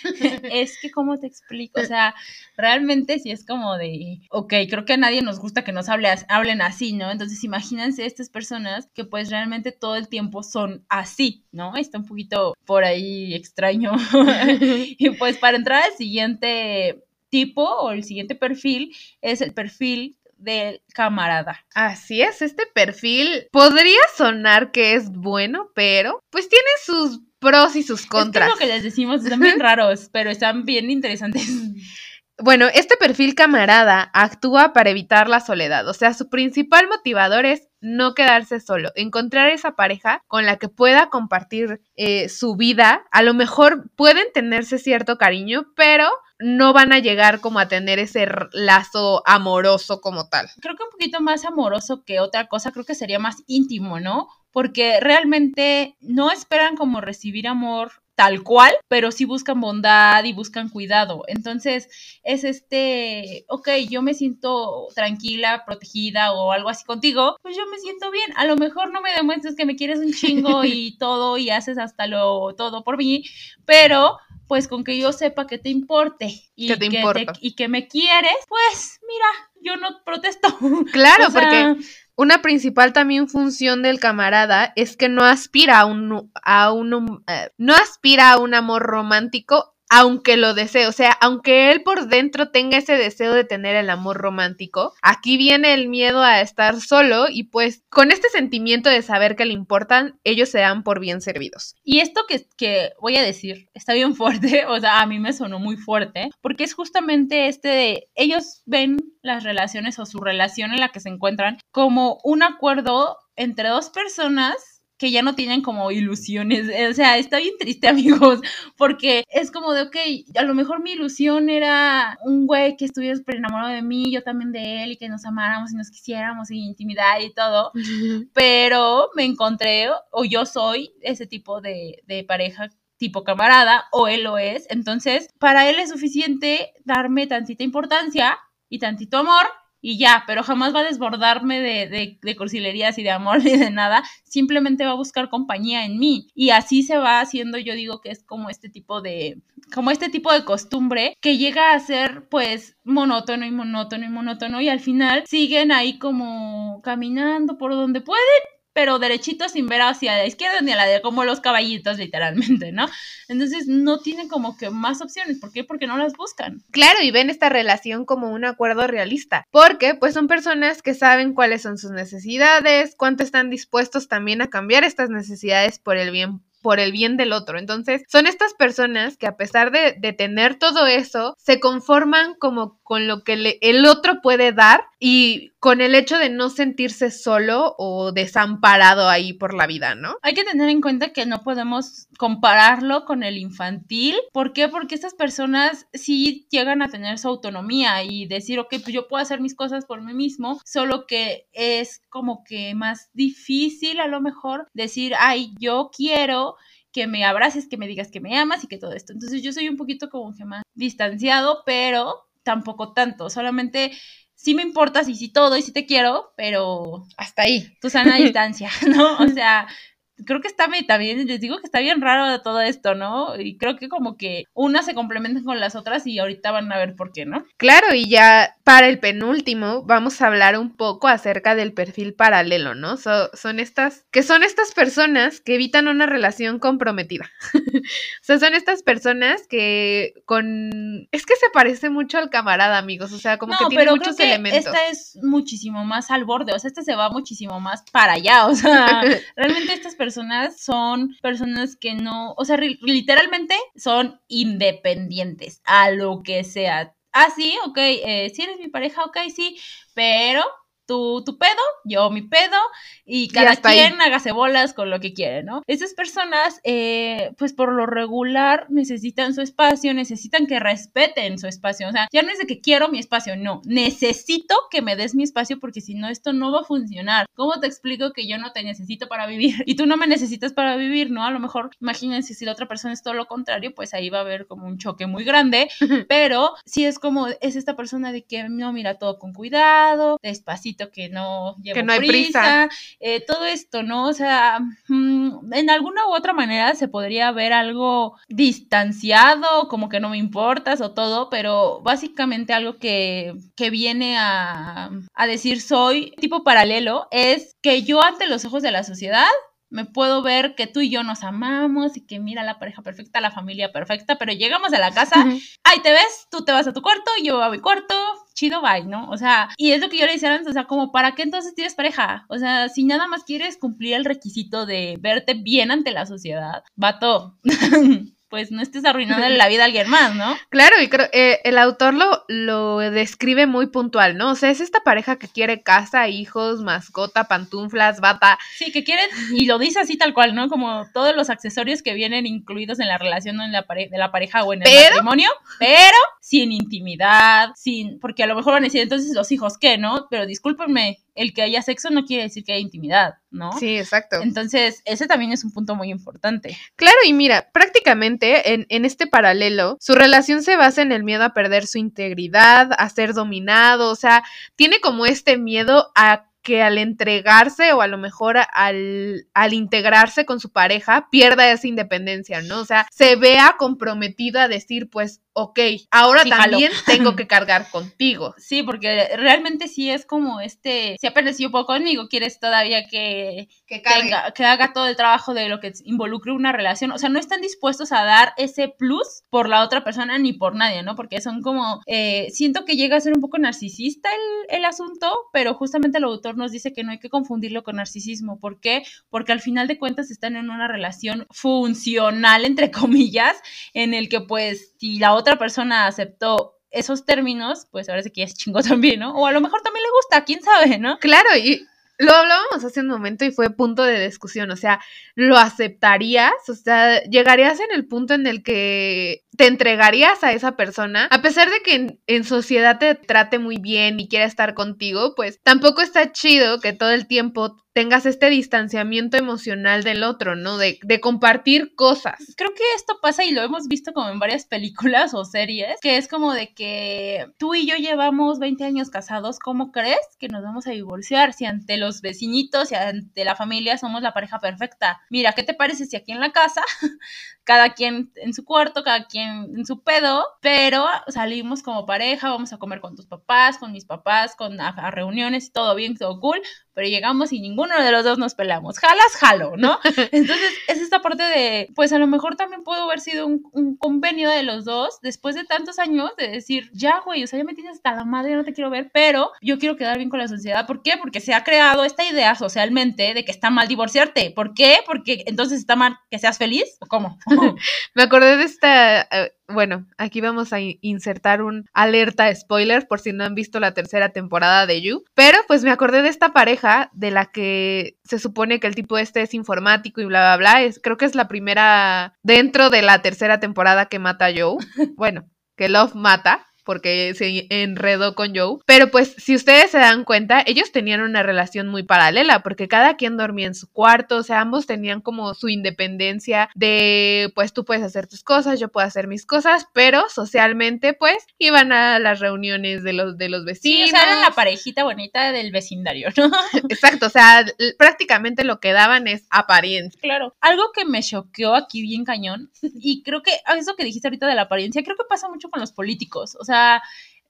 es que, ¿cómo te explico? O sea, realmente sí es como de, ok, creo que a nadie nos gusta que nos hable, hablen así, ¿no? Entonces, imagínense estas personas que pues realmente todo el tiempo son así, ¿no? Está un poquito por ahí extraño. y pues para entrar al siguiente tipo o el siguiente perfil es el perfil del camarada. Así es, este perfil podría sonar que es bueno, pero pues tiene sus pros y sus contras. Es que lo que les decimos, están bien raros, pero están bien interesantes. Bueno, este perfil camarada actúa para evitar la soledad, o sea, su principal motivador es no quedarse solo, encontrar esa pareja con la que pueda compartir eh, su vida. A lo mejor pueden tenerse cierto cariño, pero no van a llegar como a tener ese lazo amoroso como tal. Creo que un poquito más amoroso que otra cosa, creo que sería más íntimo, ¿no? Porque realmente no esperan como recibir amor tal cual, pero sí buscan bondad y buscan cuidado. Entonces, es este, ok, yo me siento tranquila, protegida o algo así contigo, pues yo me siento bien. A lo mejor no me demuestres que me quieres un chingo y todo y haces hasta lo todo por mí, pero pues con que yo sepa que te importe y Que te importa. y que me quieres, pues mira, yo no protesto. Claro, O sea, porque una principal también función del camarada es que no aspira a un, a un eh, no aspira a un amor romántico aunque lo desee, o sea, aunque él por dentro tenga ese deseo de tener el amor romántico, aquí viene el miedo a estar solo y pues con este sentimiento de saber que le importan, ellos se dan por bien servidos. Y esto que, que voy a decir está bien fuerte, o sea, a mí me sonó muy fuerte, porque es justamente este de, ellos ven las relaciones o su relación en la que se encuentran como un acuerdo entre dos personas que ya no tienen como ilusiones, o sea, está bien triste amigos, porque es como de, ok, a lo mejor mi ilusión era un güey que estuviera súper enamorado de mí, yo también de él, y que nos amáramos y nos quisiéramos y intimidad y todo, pero me encontré o yo soy ese tipo de, de pareja tipo camarada o él lo es, entonces para él es suficiente darme tantita importancia y tantito amor y ya, pero jamás va a desbordarme de, de, de cursilerías y de amor ni de nada, simplemente va a buscar compañía en mí. Y así se va haciendo, yo digo que es como este tipo de, como este tipo de costumbre que llega a ser pues monótono y monótono y monótono y al final siguen ahí como caminando por donde pueden pero derechito sin ver hacia la izquierda ni a la derecha, como los caballitos, literalmente, ¿no? Entonces no tienen como que más opciones. ¿Por qué? Porque no las buscan. Claro, y ven esta relación como un acuerdo realista, porque pues son personas que saben cuáles son sus necesidades, cuánto están dispuestos también a cambiar estas necesidades por el bien por el bien del otro. Entonces, son estas personas que a pesar de, tener todo eso, se conforman como con lo que el otro puede dar y con el hecho de no sentirse solo o desamparado ahí por la vida, ¿no? Hay que tener en cuenta que no podemos compararlo con el infantil. ¿Por qué? Porque estas personas sí llegan a tener su autonomía y decir, ok, pues yo puedo hacer mis cosas por mí mismo, solo que es como que más difícil a lo mejor decir, ay, yo quiero que me abraces, que me digas que me amas y que todo esto. Entonces yo soy un poquito como que más distanciado, pero tampoco tanto, solamente sí me importas y sí todo y sí te quiero, pero hasta ahí. Tu sana distancia, ¿no? O sea, creo que está bien, también, les digo que está bien raro todo esto, ¿no? Y creo que como que unas se complementan con las otras y ahorita van a ver por qué, ¿no? Claro, y ya para el penúltimo vamos a hablar un poco acerca del perfil paralelo, ¿no? So, son estas, que son estas personas que evitan una relación comprometida. o sea, son estas personas que con... Es que se parece mucho al camarada, amigos, o sea, como no, que tiene pero muchos creo que elementos. Esta es muchísimo más al borde, o sea, este se va muchísimo más para allá, o sea, realmente estas personas son personas que no, o sea, literalmente son independientes a lo que sea. Ah, sí, ok, eh, si eres mi pareja, ok, sí, pero tu, tu pedo, yo mi pedo, y cada quien hágase bolas con lo que quiere, ¿no? Esas personas, eh, pues por lo regular, necesitan su espacio, necesitan que respeten su espacio. O sea, ya no es de que quiero mi espacio, no, necesito que me des mi espacio porque si no, esto no va a funcionar. ¿Cómo te explico que yo no te necesito para vivir y tú no me necesitas para vivir, ¿no? A lo mejor, imagínense si la otra persona es todo lo contrario, pues ahí va a haber como un choque muy grande, pero si es como, es esta persona de que no mira todo con cuidado, despacito que no llevo que no hay prisa, eh, todo esto, ¿no? O sea, mm, en alguna u otra manera se podría ver algo distanciado, como que no me importas o todo, pero básicamente algo que, que viene a, a decir soy tipo paralelo es que yo ante los ojos de la sociedad me puedo ver que tú y yo nos amamos y que mira la pareja perfecta, la familia perfecta, pero llegamos a la casa, ahí te ves, tú te vas a tu cuarto, yo a mi cuarto, chido, bye, ¿no? O sea, y es lo que yo le decía antes, o sea, como, ¿para qué entonces tienes pareja? O sea, si nada más quieres cumplir el requisito de verte bien ante la sociedad, vato. pues no estés arruinando la vida a alguien más, ¿no? Claro, y creo eh, el autor lo, lo describe muy puntual, ¿no? O sea, es esta pareja que quiere casa, hijos, mascota, pantuflas, bata. Sí, que quieren, y lo dice así tal cual, ¿no? Como todos los accesorios que vienen incluidos en la relación en la de la pareja o en el matrimonio, pero sin intimidad, sin, porque a lo mejor van a decir, entonces los hijos, ¿qué, no? Pero discúlpenme, el que haya sexo no quiere decir que haya intimidad, ¿no? Sí, exacto. Entonces, ese también es un punto muy importante. Claro, y mira, prácticamente en, en, este paralelo, su relación se basa en el miedo a perder su integridad, a ser dominado, o sea, tiene como este miedo a que al entregarse o a lo mejor al, al, integrarse con su pareja pierda esa independencia, ¿no? O sea, se vea comprometido a decir, pues, ok, ahora también tengo que cargar contigo. Sí, porque realmente sí es como este, si apenas yo puedo conmigo, quieres todavía que, que, que haga todo el trabajo de lo que involucre una relación. O sea, no están dispuestos a dar ese plus por la otra persona ni por nadie, ¿no? Porque son como, eh, siento que llega a ser un poco narcisista el, el asunto, pero justamente el autor nos dice que no hay que confundirlo con narcisismo. ¿Por qué? Porque al final de cuentas están en una relación funcional, entre comillas, en el que pues si la otra persona aceptó esos términos, pues ahora sí que es chingo también, ¿no? O a lo mejor también le gusta, quién sabe, ¿no? Claro, y lo hablábamos hace un momento y fue punto de discusión, o sea, ¿lo aceptarías? O sea, ¿llegarías en el punto en el que te entregarías a esa persona? A pesar de que en, sociedad te trate muy bien y quiera estar contigo, pues tampoco está chido que todo el tiempo tengas este distanciamiento emocional del otro, ¿no? De, de, compartir cosas. Creo que esto pasa y lo hemos visto como en varias películas o series, que es como de que tú y yo llevamos 20 años casados, ¿cómo crees que nos vamos a divorciar si ante los vecinitos y ante la familia somos la pareja perfecta? Mira, ¿qué te parece si aquí en la casa cada quien en su cuarto, cada quien en su pedo, pero salimos como pareja, vamos a comer con tus papás, con mis papás, con a, reuniones, todo bien, todo cool, pero llegamos y ninguno de los dos nos pelamos. Jalas, jalo, ¿no? Entonces, es esta parte de, pues a lo mejor también pudo haber sido un, un, convenio de los dos, después de tantos años, de decir, ya, güey, o sea, ya me tienes hasta la madre, no te quiero ver, pero yo quiero quedar bien con la sociedad. ¿Por qué? Porque se ha creado esta idea socialmente de que está mal divorciarte. ¿Por qué? Porque entonces está mal que seas feliz, ¿o cómo? Me acordé de esta, eh, bueno, aquí vamos a insertar un alerta spoiler por si no han visto la tercera temporada de You, pero pues me acordé de esta pareja de la que se supone que el tipo este es informático y bla, bla, bla, es, creo que es la primera dentro de la tercera temporada que mata a Joe, bueno, que Love mata porque se enredó con Joe. Pero pues si ustedes se dan cuenta, ellos tenían una relación muy paralela porque cada quien dormía en su cuarto, o sea, ambos tenían como su independencia de pues tú puedes hacer tus cosas, yo puedo hacer mis cosas, pero socialmente pues iban a las reuniones de los de los vecinos. Sí, o sea, eran la parejita bonita del vecindario, ¿no? Exacto, o sea, prácticamente lo que daban es apariencia. Claro. Algo que me choqueó aquí bien cañón y creo que eso que dijiste ahorita de la apariencia, creo que pasa mucho con los políticos, o sea, sea,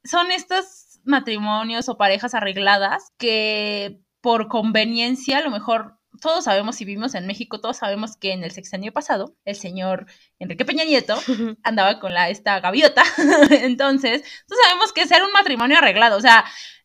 son estos matrimonios o parejas arregladas que por conveniencia, a lo mejor todos sabemos, si vivimos en México, todos sabemos que en el sexenio pasado, el señor Enrique Peña Nieto andaba con la, esta gaviota. Entonces, todos sabemos que es ser un matrimonio arreglado. O sea,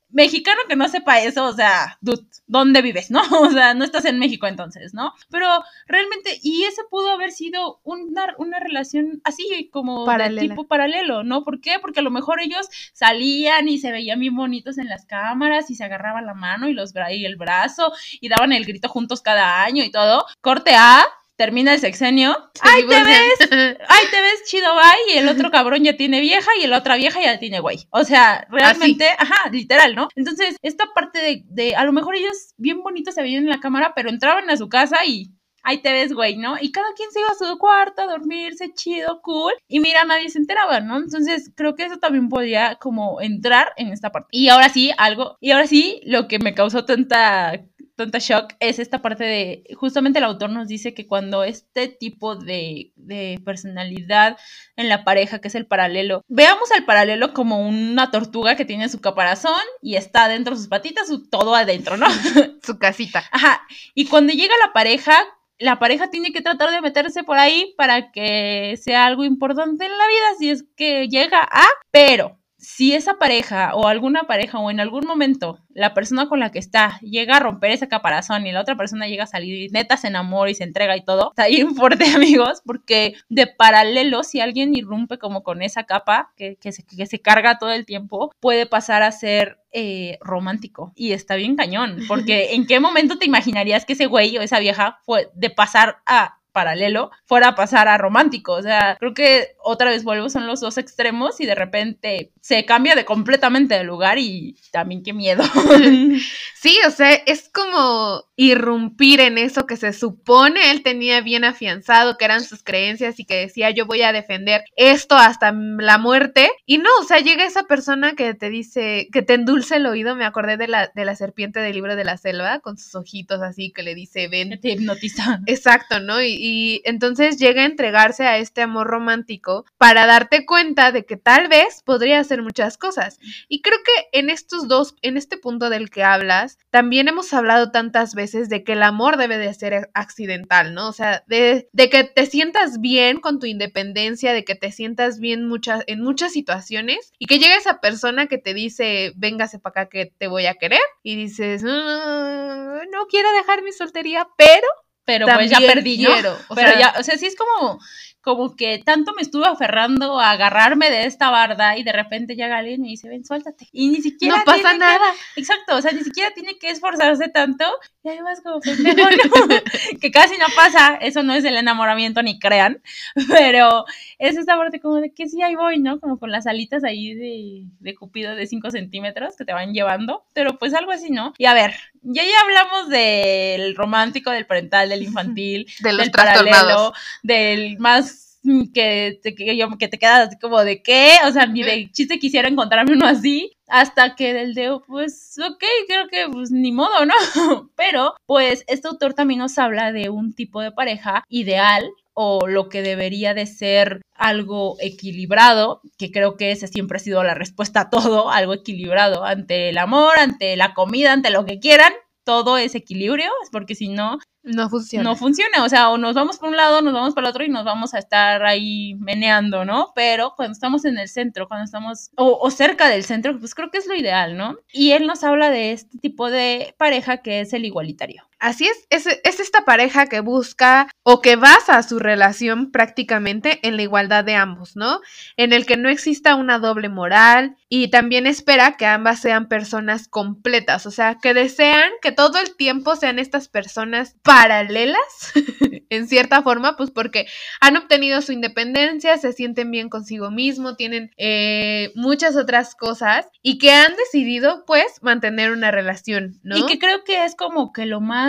mexicano que no sepa eso, o sea, dude, ¿dónde vives, no? O sea, no estás en México entonces, ¿no? Pero realmente, y ese pudo haber sido una, una relación así como Paralela. de tipo paralelo, ¿no? ¿Por qué? Porque a lo mejor ellos salían y se veían bien bonitos en las cámaras y se agarraban la mano y, los, y el brazo y daban el grito juntos cada año y todo. Corte A. Termina el sexenio. ¡Ay, te ves! ¡Ay, te ves chido, bye! Y el otro cabrón ya tiene vieja y la otra vieja ya tiene güey. O sea, realmente, ajá, literal, ¿no? Entonces, esta parte de, de, a lo mejor ellos bien bonitos se veían en la cámara, pero entraban a su casa y ahí te ves, güey, ¿no? Y cada quien se iba a su cuarto a dormirse, chido, cool. Y mira, nadie se enteraba, ¿no? Entonces, creo que eso también podía como entrar en esta parte. Y ahora sí, algo, y ahora sí, lo que me causó tanta tanta shock es esta parte de, justamente el autor nos dice que cuando este tipo de, de personalidad en la pareja, que es el paralelo, veamos al paralelo como una tortuga que tiene su caparazón y está adentro sus patitas, su, todo adentro, ¿no? Su casita. Ajá, y cuando llega la pareja, la pareja tiene que tratar de meterse por ahí para que sea algo importante en la vida, si es que llega a, pero si esa pareja o alguna pareja o en algún momento la persona con la que está llega a romper ese caparazón y la otra persona llega a salir y neta se enamora y se entrega y todo, está bien fuerte amigos, porque de paralelo si alguien irrumpe como con esa capa que, que, se, que se carga todo el tiempo, puede pasar a ser eh, romántico. Y está bien cañón, porque en qué momento te imaginarías que ese güey o esa vieja fue de pasar a paralelo fuera a pasar a romántico. O sea, creo que otra vez vuelvo, son los dos extremos y de repente se cambia de completamente de lugar y también qué miedo. Sí, o sea, es como irrumpir en eso que se supone él tenía bien afianzado, que eran sus creencias y que decía yo voy a defender esto hasta la muerte. Y no, o sea, llega esa persona que te dice, que te endulce el oído, me acordé de la, de la serpiente del libro de la selva, con sus ojitos así, que le dice, ven, te hipnotiza. Exacto, ¿no? Y, y, entonces llega a entregarse a este amor romántico para darte cuenta de que tal vez podría hacer muchas cosas. Y creo que en estos dos, en este punto del que hablas, también hemos hablado tantas veces de que el amor debe de ser accidental, ¿no? O sea, de, de que te sientas bien con tu independencia, de que te sientas bien muchas, en muchas situaciones y que llegue esa persona que te dice, véngase para acá que te voy a querer y dices, "Ah, no quiero dejar mi soltería, pero pero pues ya perdí, ¿no? quiero, o pero sea- ya, o sea, sí es como, como que tanto me estuve aferrando a agarrarme de esta barda y de repente llega alguien y me dice, ven, suéltate. Y ni siquiera no pasa tiene que- nada. exacto, o sea, ni siquiera tiene que esforzarse tanto y ahí vas como ¿no? que casi no pasa, eso no es el enamoramiento, ni crean, pero es esta parte como de que sí, ahí voy, ¿no? Como con las alitas ahí de, de cupido de 5 centímetros que te van llevando, pero pues algo así, ¿no? Y a ver, ya ya hablamos del romántico, del parental, del infantil, De del paralelo, del más que te, que, yo- que te quedas así como de qué, o sea, ni de chiste quisiera encontrarme uno así, hasta que del de, pues, ok, creo que pues ni modo, ¿no? Pero, pues, este autor también nos habla de un tipo de pareja ideal o lo que debería de ser algo equilibrado, que creo que esa siempre ha sido la respuesta a todo, algo equilibrado ante el amor, ante la comida, ante lo que quieran, todo es equilibrio, porque si no, No funciona. no funciona. O sea, o nos vamos por un lado, nos vamos para el otro y nos vamos a estar ahí meneando, ¿no? Pero cuando estamos en el centro, cuando estamos, o, o cerca del centro, pues creo que es lo ideal, ¿no? Y él nos habla de este tipo de pareja que es el igualitario. Así es, es, es esta pareja que busca o que basa su relación prácticamente en la igualdad de ambos, ¿no? En el que no exista una doble moral y también espera que ambas sean personas completas, o sea, que desean que todo el tiempo sean estas personas paralelas, en cierta forma, pues porque han obtenido su independencia, se sienten bien consigo mismo, tienen eh, muchas otras cosas y que han decidido, pues, mantener una relación, ¿no? Y que creo que es como que lo más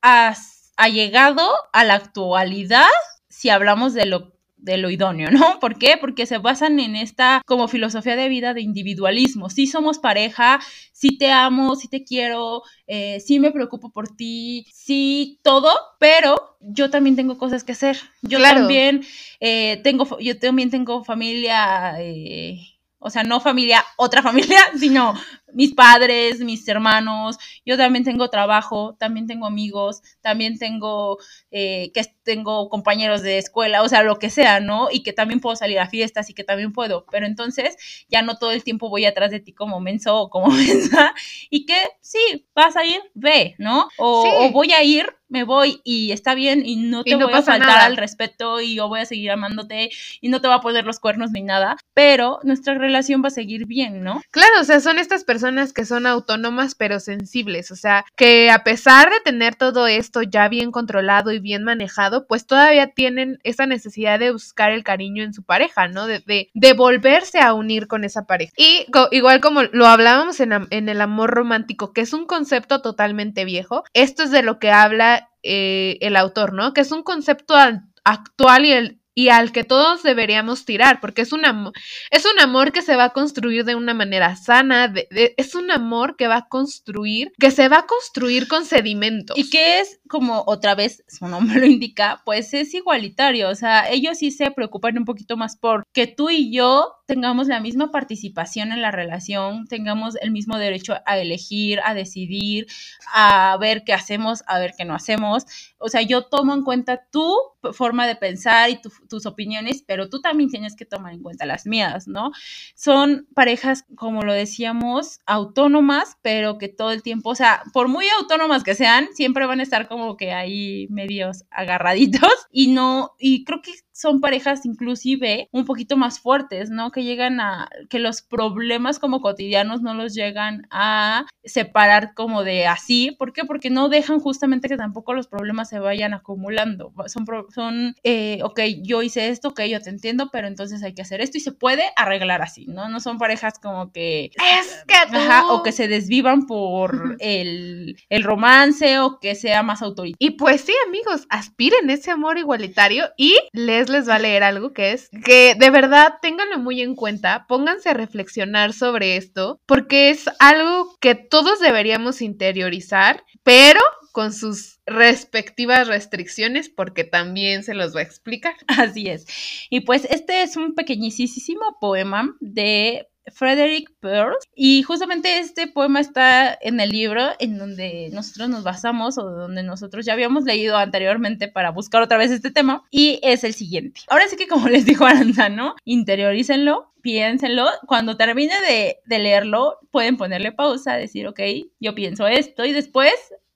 as- allegado a la actualidad si hablamos de lo de lo idóneo, ¿no? ¿Por qué? Porque se basan en esta como filosofía de vida de individualismo. Sí somos pareja, sí te amo, sí te quiero, eh, sí me preocupo por ti, sí todo, pero yo también tengo cosas que hacer. Yo Claro. también eh, tengo, yo también tengo familia, eh, o sea, no familia, otra familia, sino mis padres, mis hermanos, yo también tengo trabajo, también tengo amigos, también tengo, eh, que tengo compañeros de escuela, o sea, lo que sea, ¿no? Y que también puedo salir a fiestas y que también puedo, pero entonces ya no todo el tiempo voy atrás de ti como menso o como mensa y que sí, vas a ir, ve, ¿no? O, o voy a ir, me voy y está bien y no te voy a faltar al respeto y yo voy a seguir amándote y no te voy a poner los cuernos ni nada, pero nuestra relación va a seguir bien, ¿no? Claro, o sea, son estas personas que son autónomas pero sensibles, o sea, que a pesar de tener todo esto ya bien controlado y bien manejado, pues todavía tienen esa necesidad de buscar el cariño en su pareja, ¿no? De, de, volverse a unir con esa pareja. Y igual como lo hablábamos en, en el amor romántico, que es un concepto totalmente viejo, esto es de lo que habla eh, el autor, ¿no? Que es un concepto actual y el, y al que todos deberíamos tirar, porque es un, amor, es un amor que se va a construir de una manera sana, es un amor que va a construir, que se va a construir con sedimentos. Y que es como otra vez su nombre lo indica, pues es igualitario, o sea, ellos sí se preocupan un poquito más por que tú y yo tengamos la misma participación en la relación, tengamos el mismo derecho a elegir, a decidir, a ver qué hacemos, a ver qué no hacemos. O sea, yo tomo en cuenta tu forma de pensar y tus opiniones, pero tú también tienes que tomar en cuenta las mías, ¿no? Son parejas, como lo decíamos, autónomas, pero que todo el tiempo, o sea, por muy autónomas que sean, siempre van a estar como que ahí medios agarraditos y no, y creo que son parejas inclusive un poquito más fuertes, ¿no? Que llegan a, que los problemas como cotidianos no los llegan a separar como de así. ¿Por qué? Porque no dejan justamente que tampoco los problemas se vayan acumulando. Son, son eh, ok, yo hice esto, ok, yo te entiendo, pero entonces hay que hacer esto y se puede arreglar así, ¿no? No son parejas como que... Es que tú... o que se desvivan por el, el romance o que sea más autoritario. Y pues sí, amigos, aspiren ese amor igualitario y les les va a leer algo que es que de verdad ténganlo muy en cuenta, pónganse a reflexionar sobre esto, porque es algo que todos deberíamos interiorizar, pero con sus respectivas restricciones porque también se los va a explicar. Así es. Y pues este es un pequeñísimo poema de Frederick Pearl. Y justamente este poema está en el libro en donde nosotros nos basamos o donde nosotros ya habíamos leído anteriormente para buscar otra vez este tema. Y es el siguiente. Ahora sí que como les dijo Aranza, ¿no? Interiorícenlo, piénsenlo. Cuando termine de, de leerlo, pueden ponerle pausa, decir, ok, yo pienso esto y después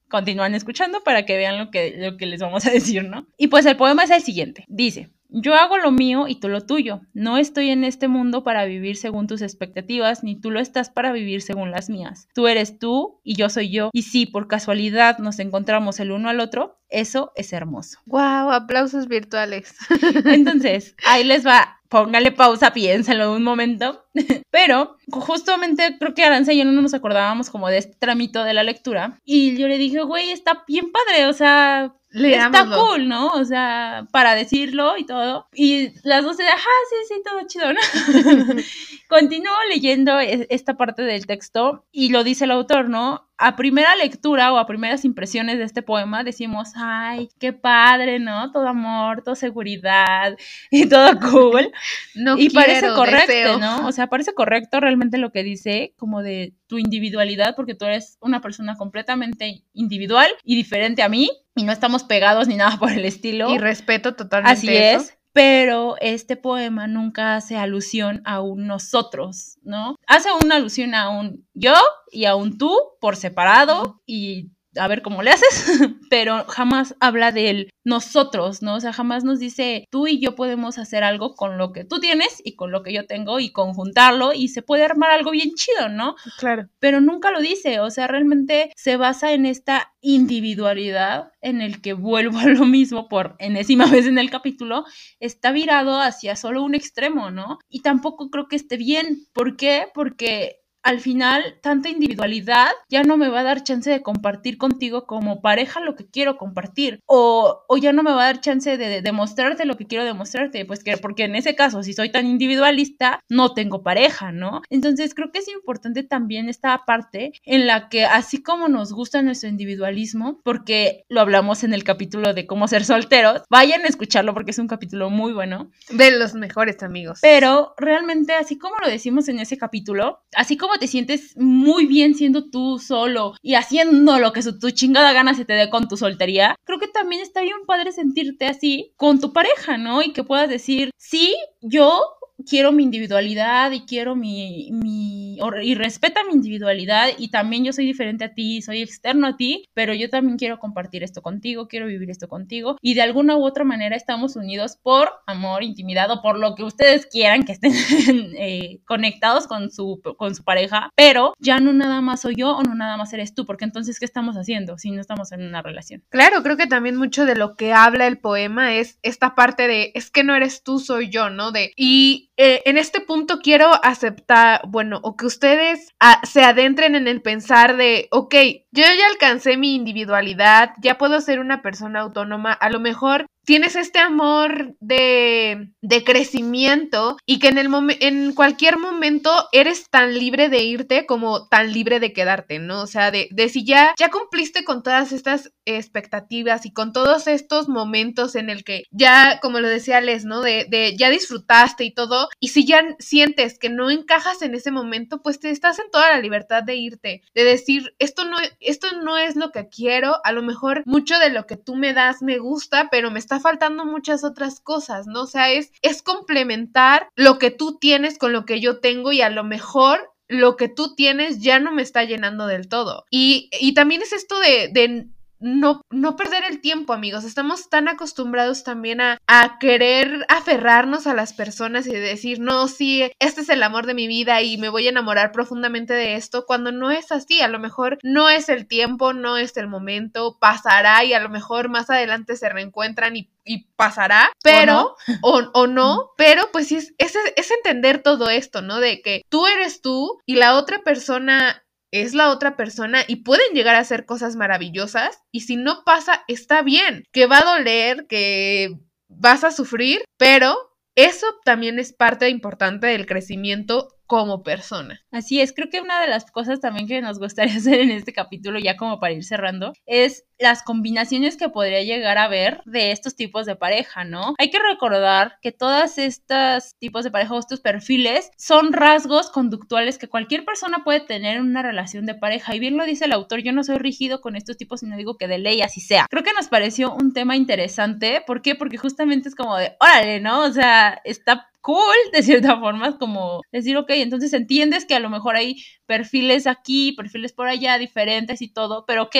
continúan escuchando para que vean lo que, lo que les vamos a decir, ¿no? Y pues el poema es el siguiente. Dice, yo hago lo mío y tú lo tuyo. No estoy en este mundo para vivir según tus expectativas, ni tú lo estás para vivir según las mías. Tú eres tú y yo soy yo. Y si por casualidad nos encontramos el uno al otro, eso es hermoso. ¡Wow! Aplausos virtuales. Entonces, ahí les va. Póngale pausa, piénsalo un momento. Pero justamente creo que Aranza y yo no nos acordábamos como de este tramito de la lectura. Y yo le dije, güey, está bien padre. O sea, Está cool, ¿no? O sea, para decirlo y todo. Y las dos se de, ah, sí, sí, todo chido, ¿no? Continúo leyendo e, esta parte del texto y lo dice el autor, ¿no? A primera lectura o a primeras impresiones de este poema decimos, ay, qué padre, ¿no? Todo amor, toda seguridad y todo cool. No y parece correcto, ¿no? O sea, parece correcto realmente lo que dice, como de tu individualidad, porque tú eres una persona completamente individual y diferente a mí y no estamos pegados ni nada por el estilo. Y respeto totalmente. Así es. Pero este poema nunca hace alusión a un nosotros, ¿no? Hace una alusión a un yo y a un tú por separado y a ver cómo le haces, pero jamás habla del nosotros, ¿no? O sea, jamás nos dice, tú y yo podemos hacer algo con lo que tú tienes y con lo que yo tengo y conjuntarlo y se puede armar algo bien chido, ¿no? Claro. Pero nunca lo dice, o sea, realmente se basa en esta individualidad en el que vuelvo a lo mismo por enésima vez en el capítulo, está virado hacia solo un extremo, ¿no? Y tampoco creo que esté bien. ¿Por qué? Porque al final tanta individualidad ya no me va a dar chance de compartir contigo como pareja lo que quiero compartir o, o ya no me va a dar chance de, demostrarte lo que quiero demostrarte, pues que porque en ese caso si soy tan individualista no tengo pareja, ¿no? Entonces creo que es importante también esta parte en la que así como nos gusta nuestro individualismo, porque lo hablamos en el capítulo de cómo ser solteros, vayan a escucharlo porque es un capítulo muy bueno. De los mejores amigos. Pero realmente así como lo decimos en ese capítulo, así como te sientes muy bien siendo tú solo y haciendo lo que tu chingada gana se te dé con tu soltería, creo que también está bien padre sentirte así con tu pareja, ¿no? Y que puedas decir, sí, yo quiero mi individualidad y quiero mi, mi, y respeta mi individualidad y también yo soy diferente a ti, soy externo a ti, pero yo también quiero compartir esto contigo, quiero vivir esto contigo y de alguna u otra manera estamos unidos por amor, intimidad o por lo que ustedes quieran que estén eh, conectados con su, con su pareja, pero ya no nada más soy yo o no nada más eres tú, porque entonces ¿qué estamos haciendo si no estamos en una relación? Claro, creo que también mucho de lo que habla el poema es esta parte de es que no eres tú, soy yo, ¿no? De y eh, en este punto quiero aceptar, bueno, o que ustedes ah, se adentren en el pensar de, ok, yo ya alcancé mi individualidad, ya puedo ser una persona autónoma, a lo mejor tienes este amor de, de crecimiento y que en, el en cualquier momento eres tan libre de irte como tan libre de quedarte, ¿no? O sea, de, de si ya, ya cumpliste con todas estas expectativas y con todos estos momentos en el que ya, como lo decía Les, ¿no? De, de ya disfrutaste y todo, y si ya sientes que no encajas en ese momento, pues te estás en toda la libertad de irte, de decir, esto no, esto no es lo que quiero, a lo mejor mucho de lo que tú me das me gusta, pero me está faltando muchas otras cosas, ¿no? O sea, es, es complementar lo que tú tienes con lo que yo tengo y a lo mejor lo que tú tienes ya no me está llenando del todo. Y, y también es esto de, de no, no perder el tiempo, amigos. Estamos tan acostumbrados también a, a, querer aferrarnos a las personas y decir, no, sí, este es el amor de mi vida y me voy a enamorar profundamente de esto, cuando no es así. A lo mejor no es el tiempo, no es el momento, pasará y a lo mejor más adelante se reencuentran y y pasará, pero, o no, o, no pero pues sí, es, es, es entender todo esto, ¿no? De que tú eres tú y la otra persona es la otra persona y pueden llegar a hacer cosas maravillosas y si no pasa, está bien, que va a doler, que vas a sufrir, pero eso también es parte importante del crecimiento como persona. Así es, creo que una de las cosas también que nos gustaría hacer en este capítulo, ya como para ir cerrando, es las combinaciones que podría llegar a ver de estos tipos de pareja, ¿no? Hay que recordar que todas estas tipos de pareja o estos perfiles son rasgos conductuales que cualquier persona puede tener en una relación de pareja. Y bien lo dice el autor, yo no soy rígido con estos tipos, sino digo que de ley así sea. Creo que nos pareció un tema interesante. ¿Por qué? Porque justamente es como de, órale, ¿no? O sea, está cool, de cierta forma, como decir, ok, entonces entiendes que a lo mejor hay perfiles aquí, perfiles por allá, diferentes y todo, pero ok,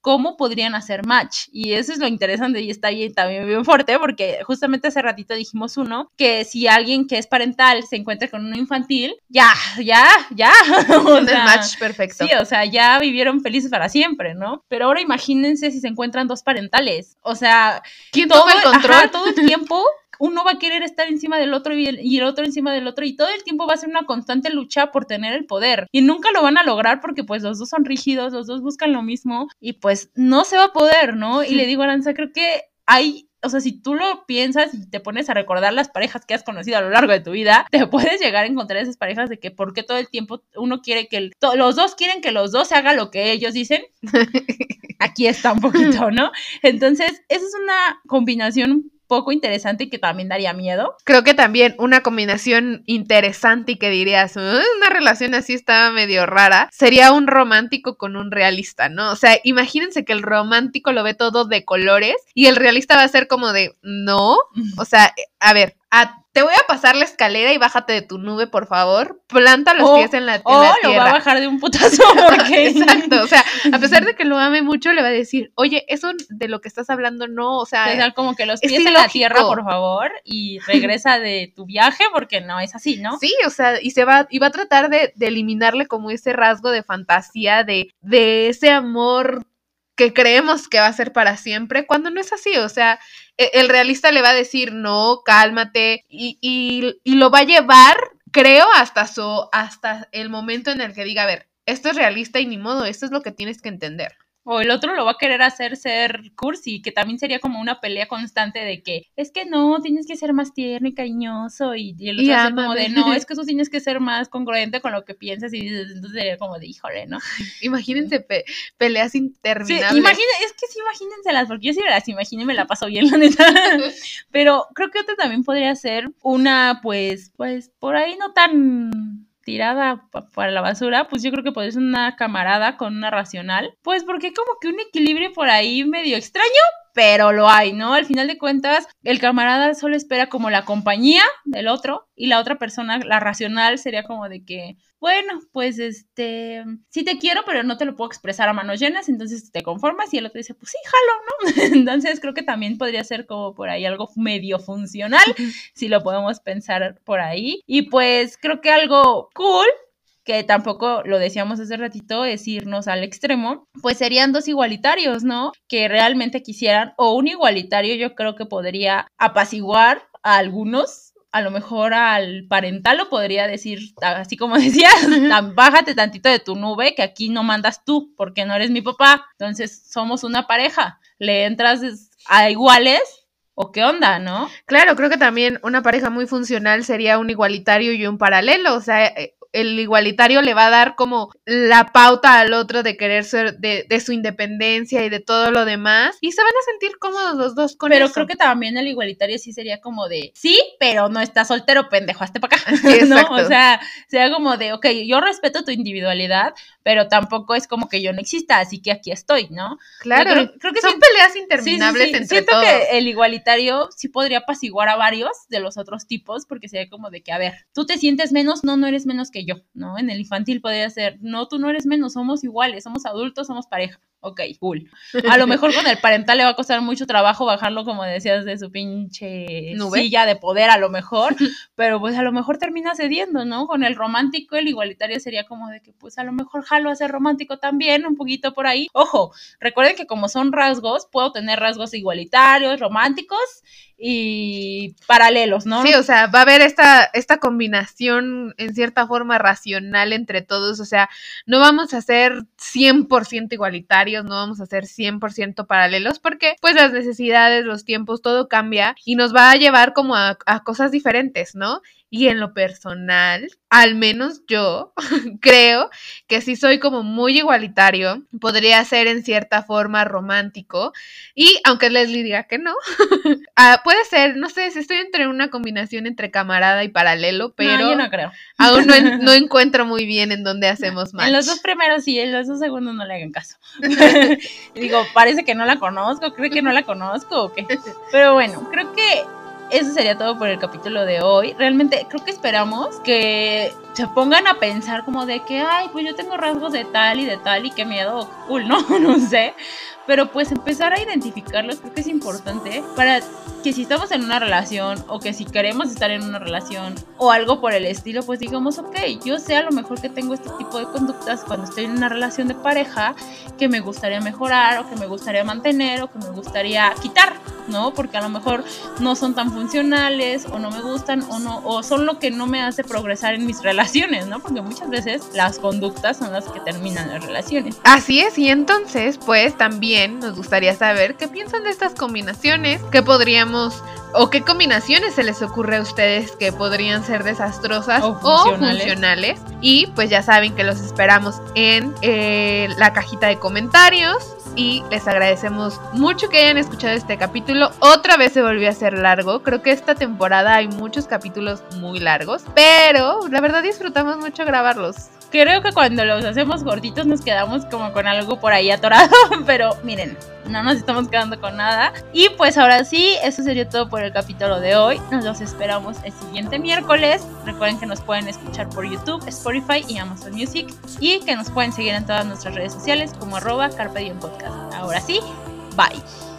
¿cómo podrían hacer match? Y eso es lo interesante y está ahí también bien fuerte, porque justamente hace ratito dijimos uno, que si alguien que es parental se encuentra con uno infantil, ya, ya, ya. o match perfecto. Sí, o sea, ya vivieron felices para siempre, ¿no? Pero ahora imagínense si se encuentran dos parentales, o sea, ¿quién toma el control? todo el tiempo uno va a querer estar encima del otro y el, otro encima del otro y todo el tiempo va a ser una constante lucha por tener el poder y nunca lo van a lograr porque pues los dos son rígidos, los dos buscan lo mismo y pues no se va a poder, ¿no? Y le digo, Aranza, creo que hay o sea, si tú lo piensas y te pones a recordar las parejas que has conocido a lo largo de tu vida, te puedes llegar a encontrar esas parejas de que porque todo el tiempo uno quiere que los dos quieren que los dos se haga lo que ellos dicen. Aquí está un poquito, ¿no? Entonces, esa es una combinación poco interesante y que también daría miedo. Creo que también una combinación interesante y que dirías, una relación así está medio rara, sería un romántico con un realista, ¿no? O sea, imagínense que el romántico lo ve todo de colores y el realista va a ser como de, no, o sea, a ver, a te voy a pasar la escalera y bájate de tu nube, por favor. Planta los pies en la, en o lo va a bajar de un putazo. Exacto. O sea, a pesar de que lo ame mucho, le va a decir, oye, eso de lo que estás hablando no, o sea. Es como que los pies en la tierra, por favor, y regresa de tu viaje, porque no es así, ¿no? Sí, o sea, y se va, y va a tratar de, de eliminarle como ese rasgo de fantasía, de, de ese amor que creemos que va a ser para siempre, cuando no es así, o sea, e, el realista le va a decir, no, cálmate, y, y, lo va a llevar, creo, hasta, su, hasta el momento en el que diga, a ver, esto es realista y ni modo, esto es lo que tienes que entender. O el otro lo va a querer hacer ser cursi, que también sería como una pelea constante de que es que no, tienes que ser más tierno y cariñoso. Y, el otro hace como de no, es que tú tienes que ser más congruente con lo que piensas. Y entonces sería como de híjole, ¿no? Imagínense peleas interminables. Sí, es que sí, imagínenselas, porque yo sí las imagino y me la paso bien, la neta. Pero creo que otra también podría ser una, pues, pues, por ahí no tan tirada para la basura, pues yo creo que podría ser una camarada con una racional, pues porque como que un equilibrio por ahí medio extraño, pero lo hay, ¿no? Al final de cuentas, el camarada solo espera como la compañía del otro y la otra persona, la racional, sería como de que, bueno, pues este, sí te quiero, pero no te lo puedo expresar a manos llenas, entonces te conformas y el otro dice, pues sí, jalo, ¿no? entonces creo que también podría ser como por ahí algo medio funcional, si lo podemos pensar por ahí. Y pues creo que algo cool que tampoco lo decíamos hace ratito, es irnos al extremo, pues serían dos igualitarios, ¿no? Que realmente quisieran, o un igualitario yo creo que podría apaciguar a algunos, a lo mejor al parental lo podría decir, así como decías, bájate tantito de tu nube, que aquí no mandas tú, porque no eres mi papá, entonces somos una pareja, le entras a iguales ¿O qué onda, no? Claro, creo que también una pareja muy funcional sería un igualitario y un paralelo. O sea, eh, el igualitario le va a dar como la pauta al otro de querer ser de, de, su independencia y de todo lo demás y se van a sentir cómodos los dos con pero eso. creo que también el igualitario sí sería como de sí pero no estás soltero pendejo hazte para acá sí, no o sea sería como de ok yo respeto tu individualidad pero tampoco es como que yo no exista así que aquí estoy no claro creo, creo, que son sí, peleas interminables sí, sí, entre siento todos. que el igualitario sí podría apaciguar a varios de los otros tipos porque sería como de que a ver tú te sientes menos no no eres menos que yo, ¿no? En el infantil podría ser, no, tú no eres menos, somos iguales, somos adultos, somos pareja. Ok, cool. A lo mejor con el parental le va a costar mucho trabajo bajarlo, como decías, de su pinche ¿Nube? silla de poder, a lo mejor, pero pues a lo mejor termina cediendo, ¿no? Con el romántico, el igualitario sería como de que, pues a lo mejor jalo a ser romántico también, un poquito por ahí. Ojo, recuerden que como son rasgos, puedo tener rasgos igualitarios, románticos y paralelos, ¿no? Sí, o sea, va a haber esta, esta combinación en cierta forma racional entre todos, o sea, no vamos a ser 100% igualitarios, no vamos a ser 100% paralelos, porque pues las necesidades, los tiempos, todo cambia y nos va a llevar como a cosas diferentes, ¿no? Y en lo personal, al menos yo creo que sí soy como muy igualitario, podría ser en cierta forma romántico y aunque Leslie diga que no, uh, puede ser, no sé, si estoy entre una combinación entre camarada y paralelo, pero no, yo no creo. aún no, en, no, encuentro muy bien en dónde hacemos match. En los dos primeros sí, en los dos segundos no le hagan caso. Digo, parece que no la conozco, creo que no la conozco o qué. Pero bueno, creo que eso sería todo por el capítulo de hoy. Realmente creo que esperamos que se pongan a pensar como de que, ay, pues yo tengo rasgos de tal y de tal y qué miedo, cool, ¿no? No sé. Pero pues empezar a identificarlos creo que es importante para que si estamos en una relación o que si queremos estar en una relación o algo por el estilo, pues digamos, ok, yo sé a lo mejor que tengo este tipo de conductas cuando estoy en una relación de pareja que me gustaría mejorar o que me gustaría mantener o que me gustaría quitar, ¿no? Porque a lo mejor no son tan funcionales o no me gustan o no o son lo que no me hace progresar en mis relaciones, ¿no? Porque muchas veces las conductas son las que terminan las relaciones. Así es, y entonces, pues también nos gustaría saber qué piensan de estas combinaciones, qué podríamos o qué combinaciones se les ocurre a ustedes que podrían ser desastrosas O funcionales. o funcionales. Y pues ya saben que los esperamos en eh, la cajita de comentarios y les agradecemos mucho que hayan escuchado este capítulo. Otra vez se volvió a hacer largo. Creo que esta temporada hay muchos capítulos muy largos, pero la verdad disfrutamos mucho grabarlos. Creo que cuando los hacemos gorditos nos quedamos como con algo por ahí atorado, pero miren, no nos estamos quedando con nada. Y pues ahora sí, eso sería todo por el capítulo de hoy. Nos los esperamos el siguiente miércoles. Recuerden que nos pueden escuchar por YouTube, Spotify y Amazon Music. Y que nos pueden seguir en todas nuestras redes sociales como arroba Carpe Diem Podcast. Ahora sí, bye.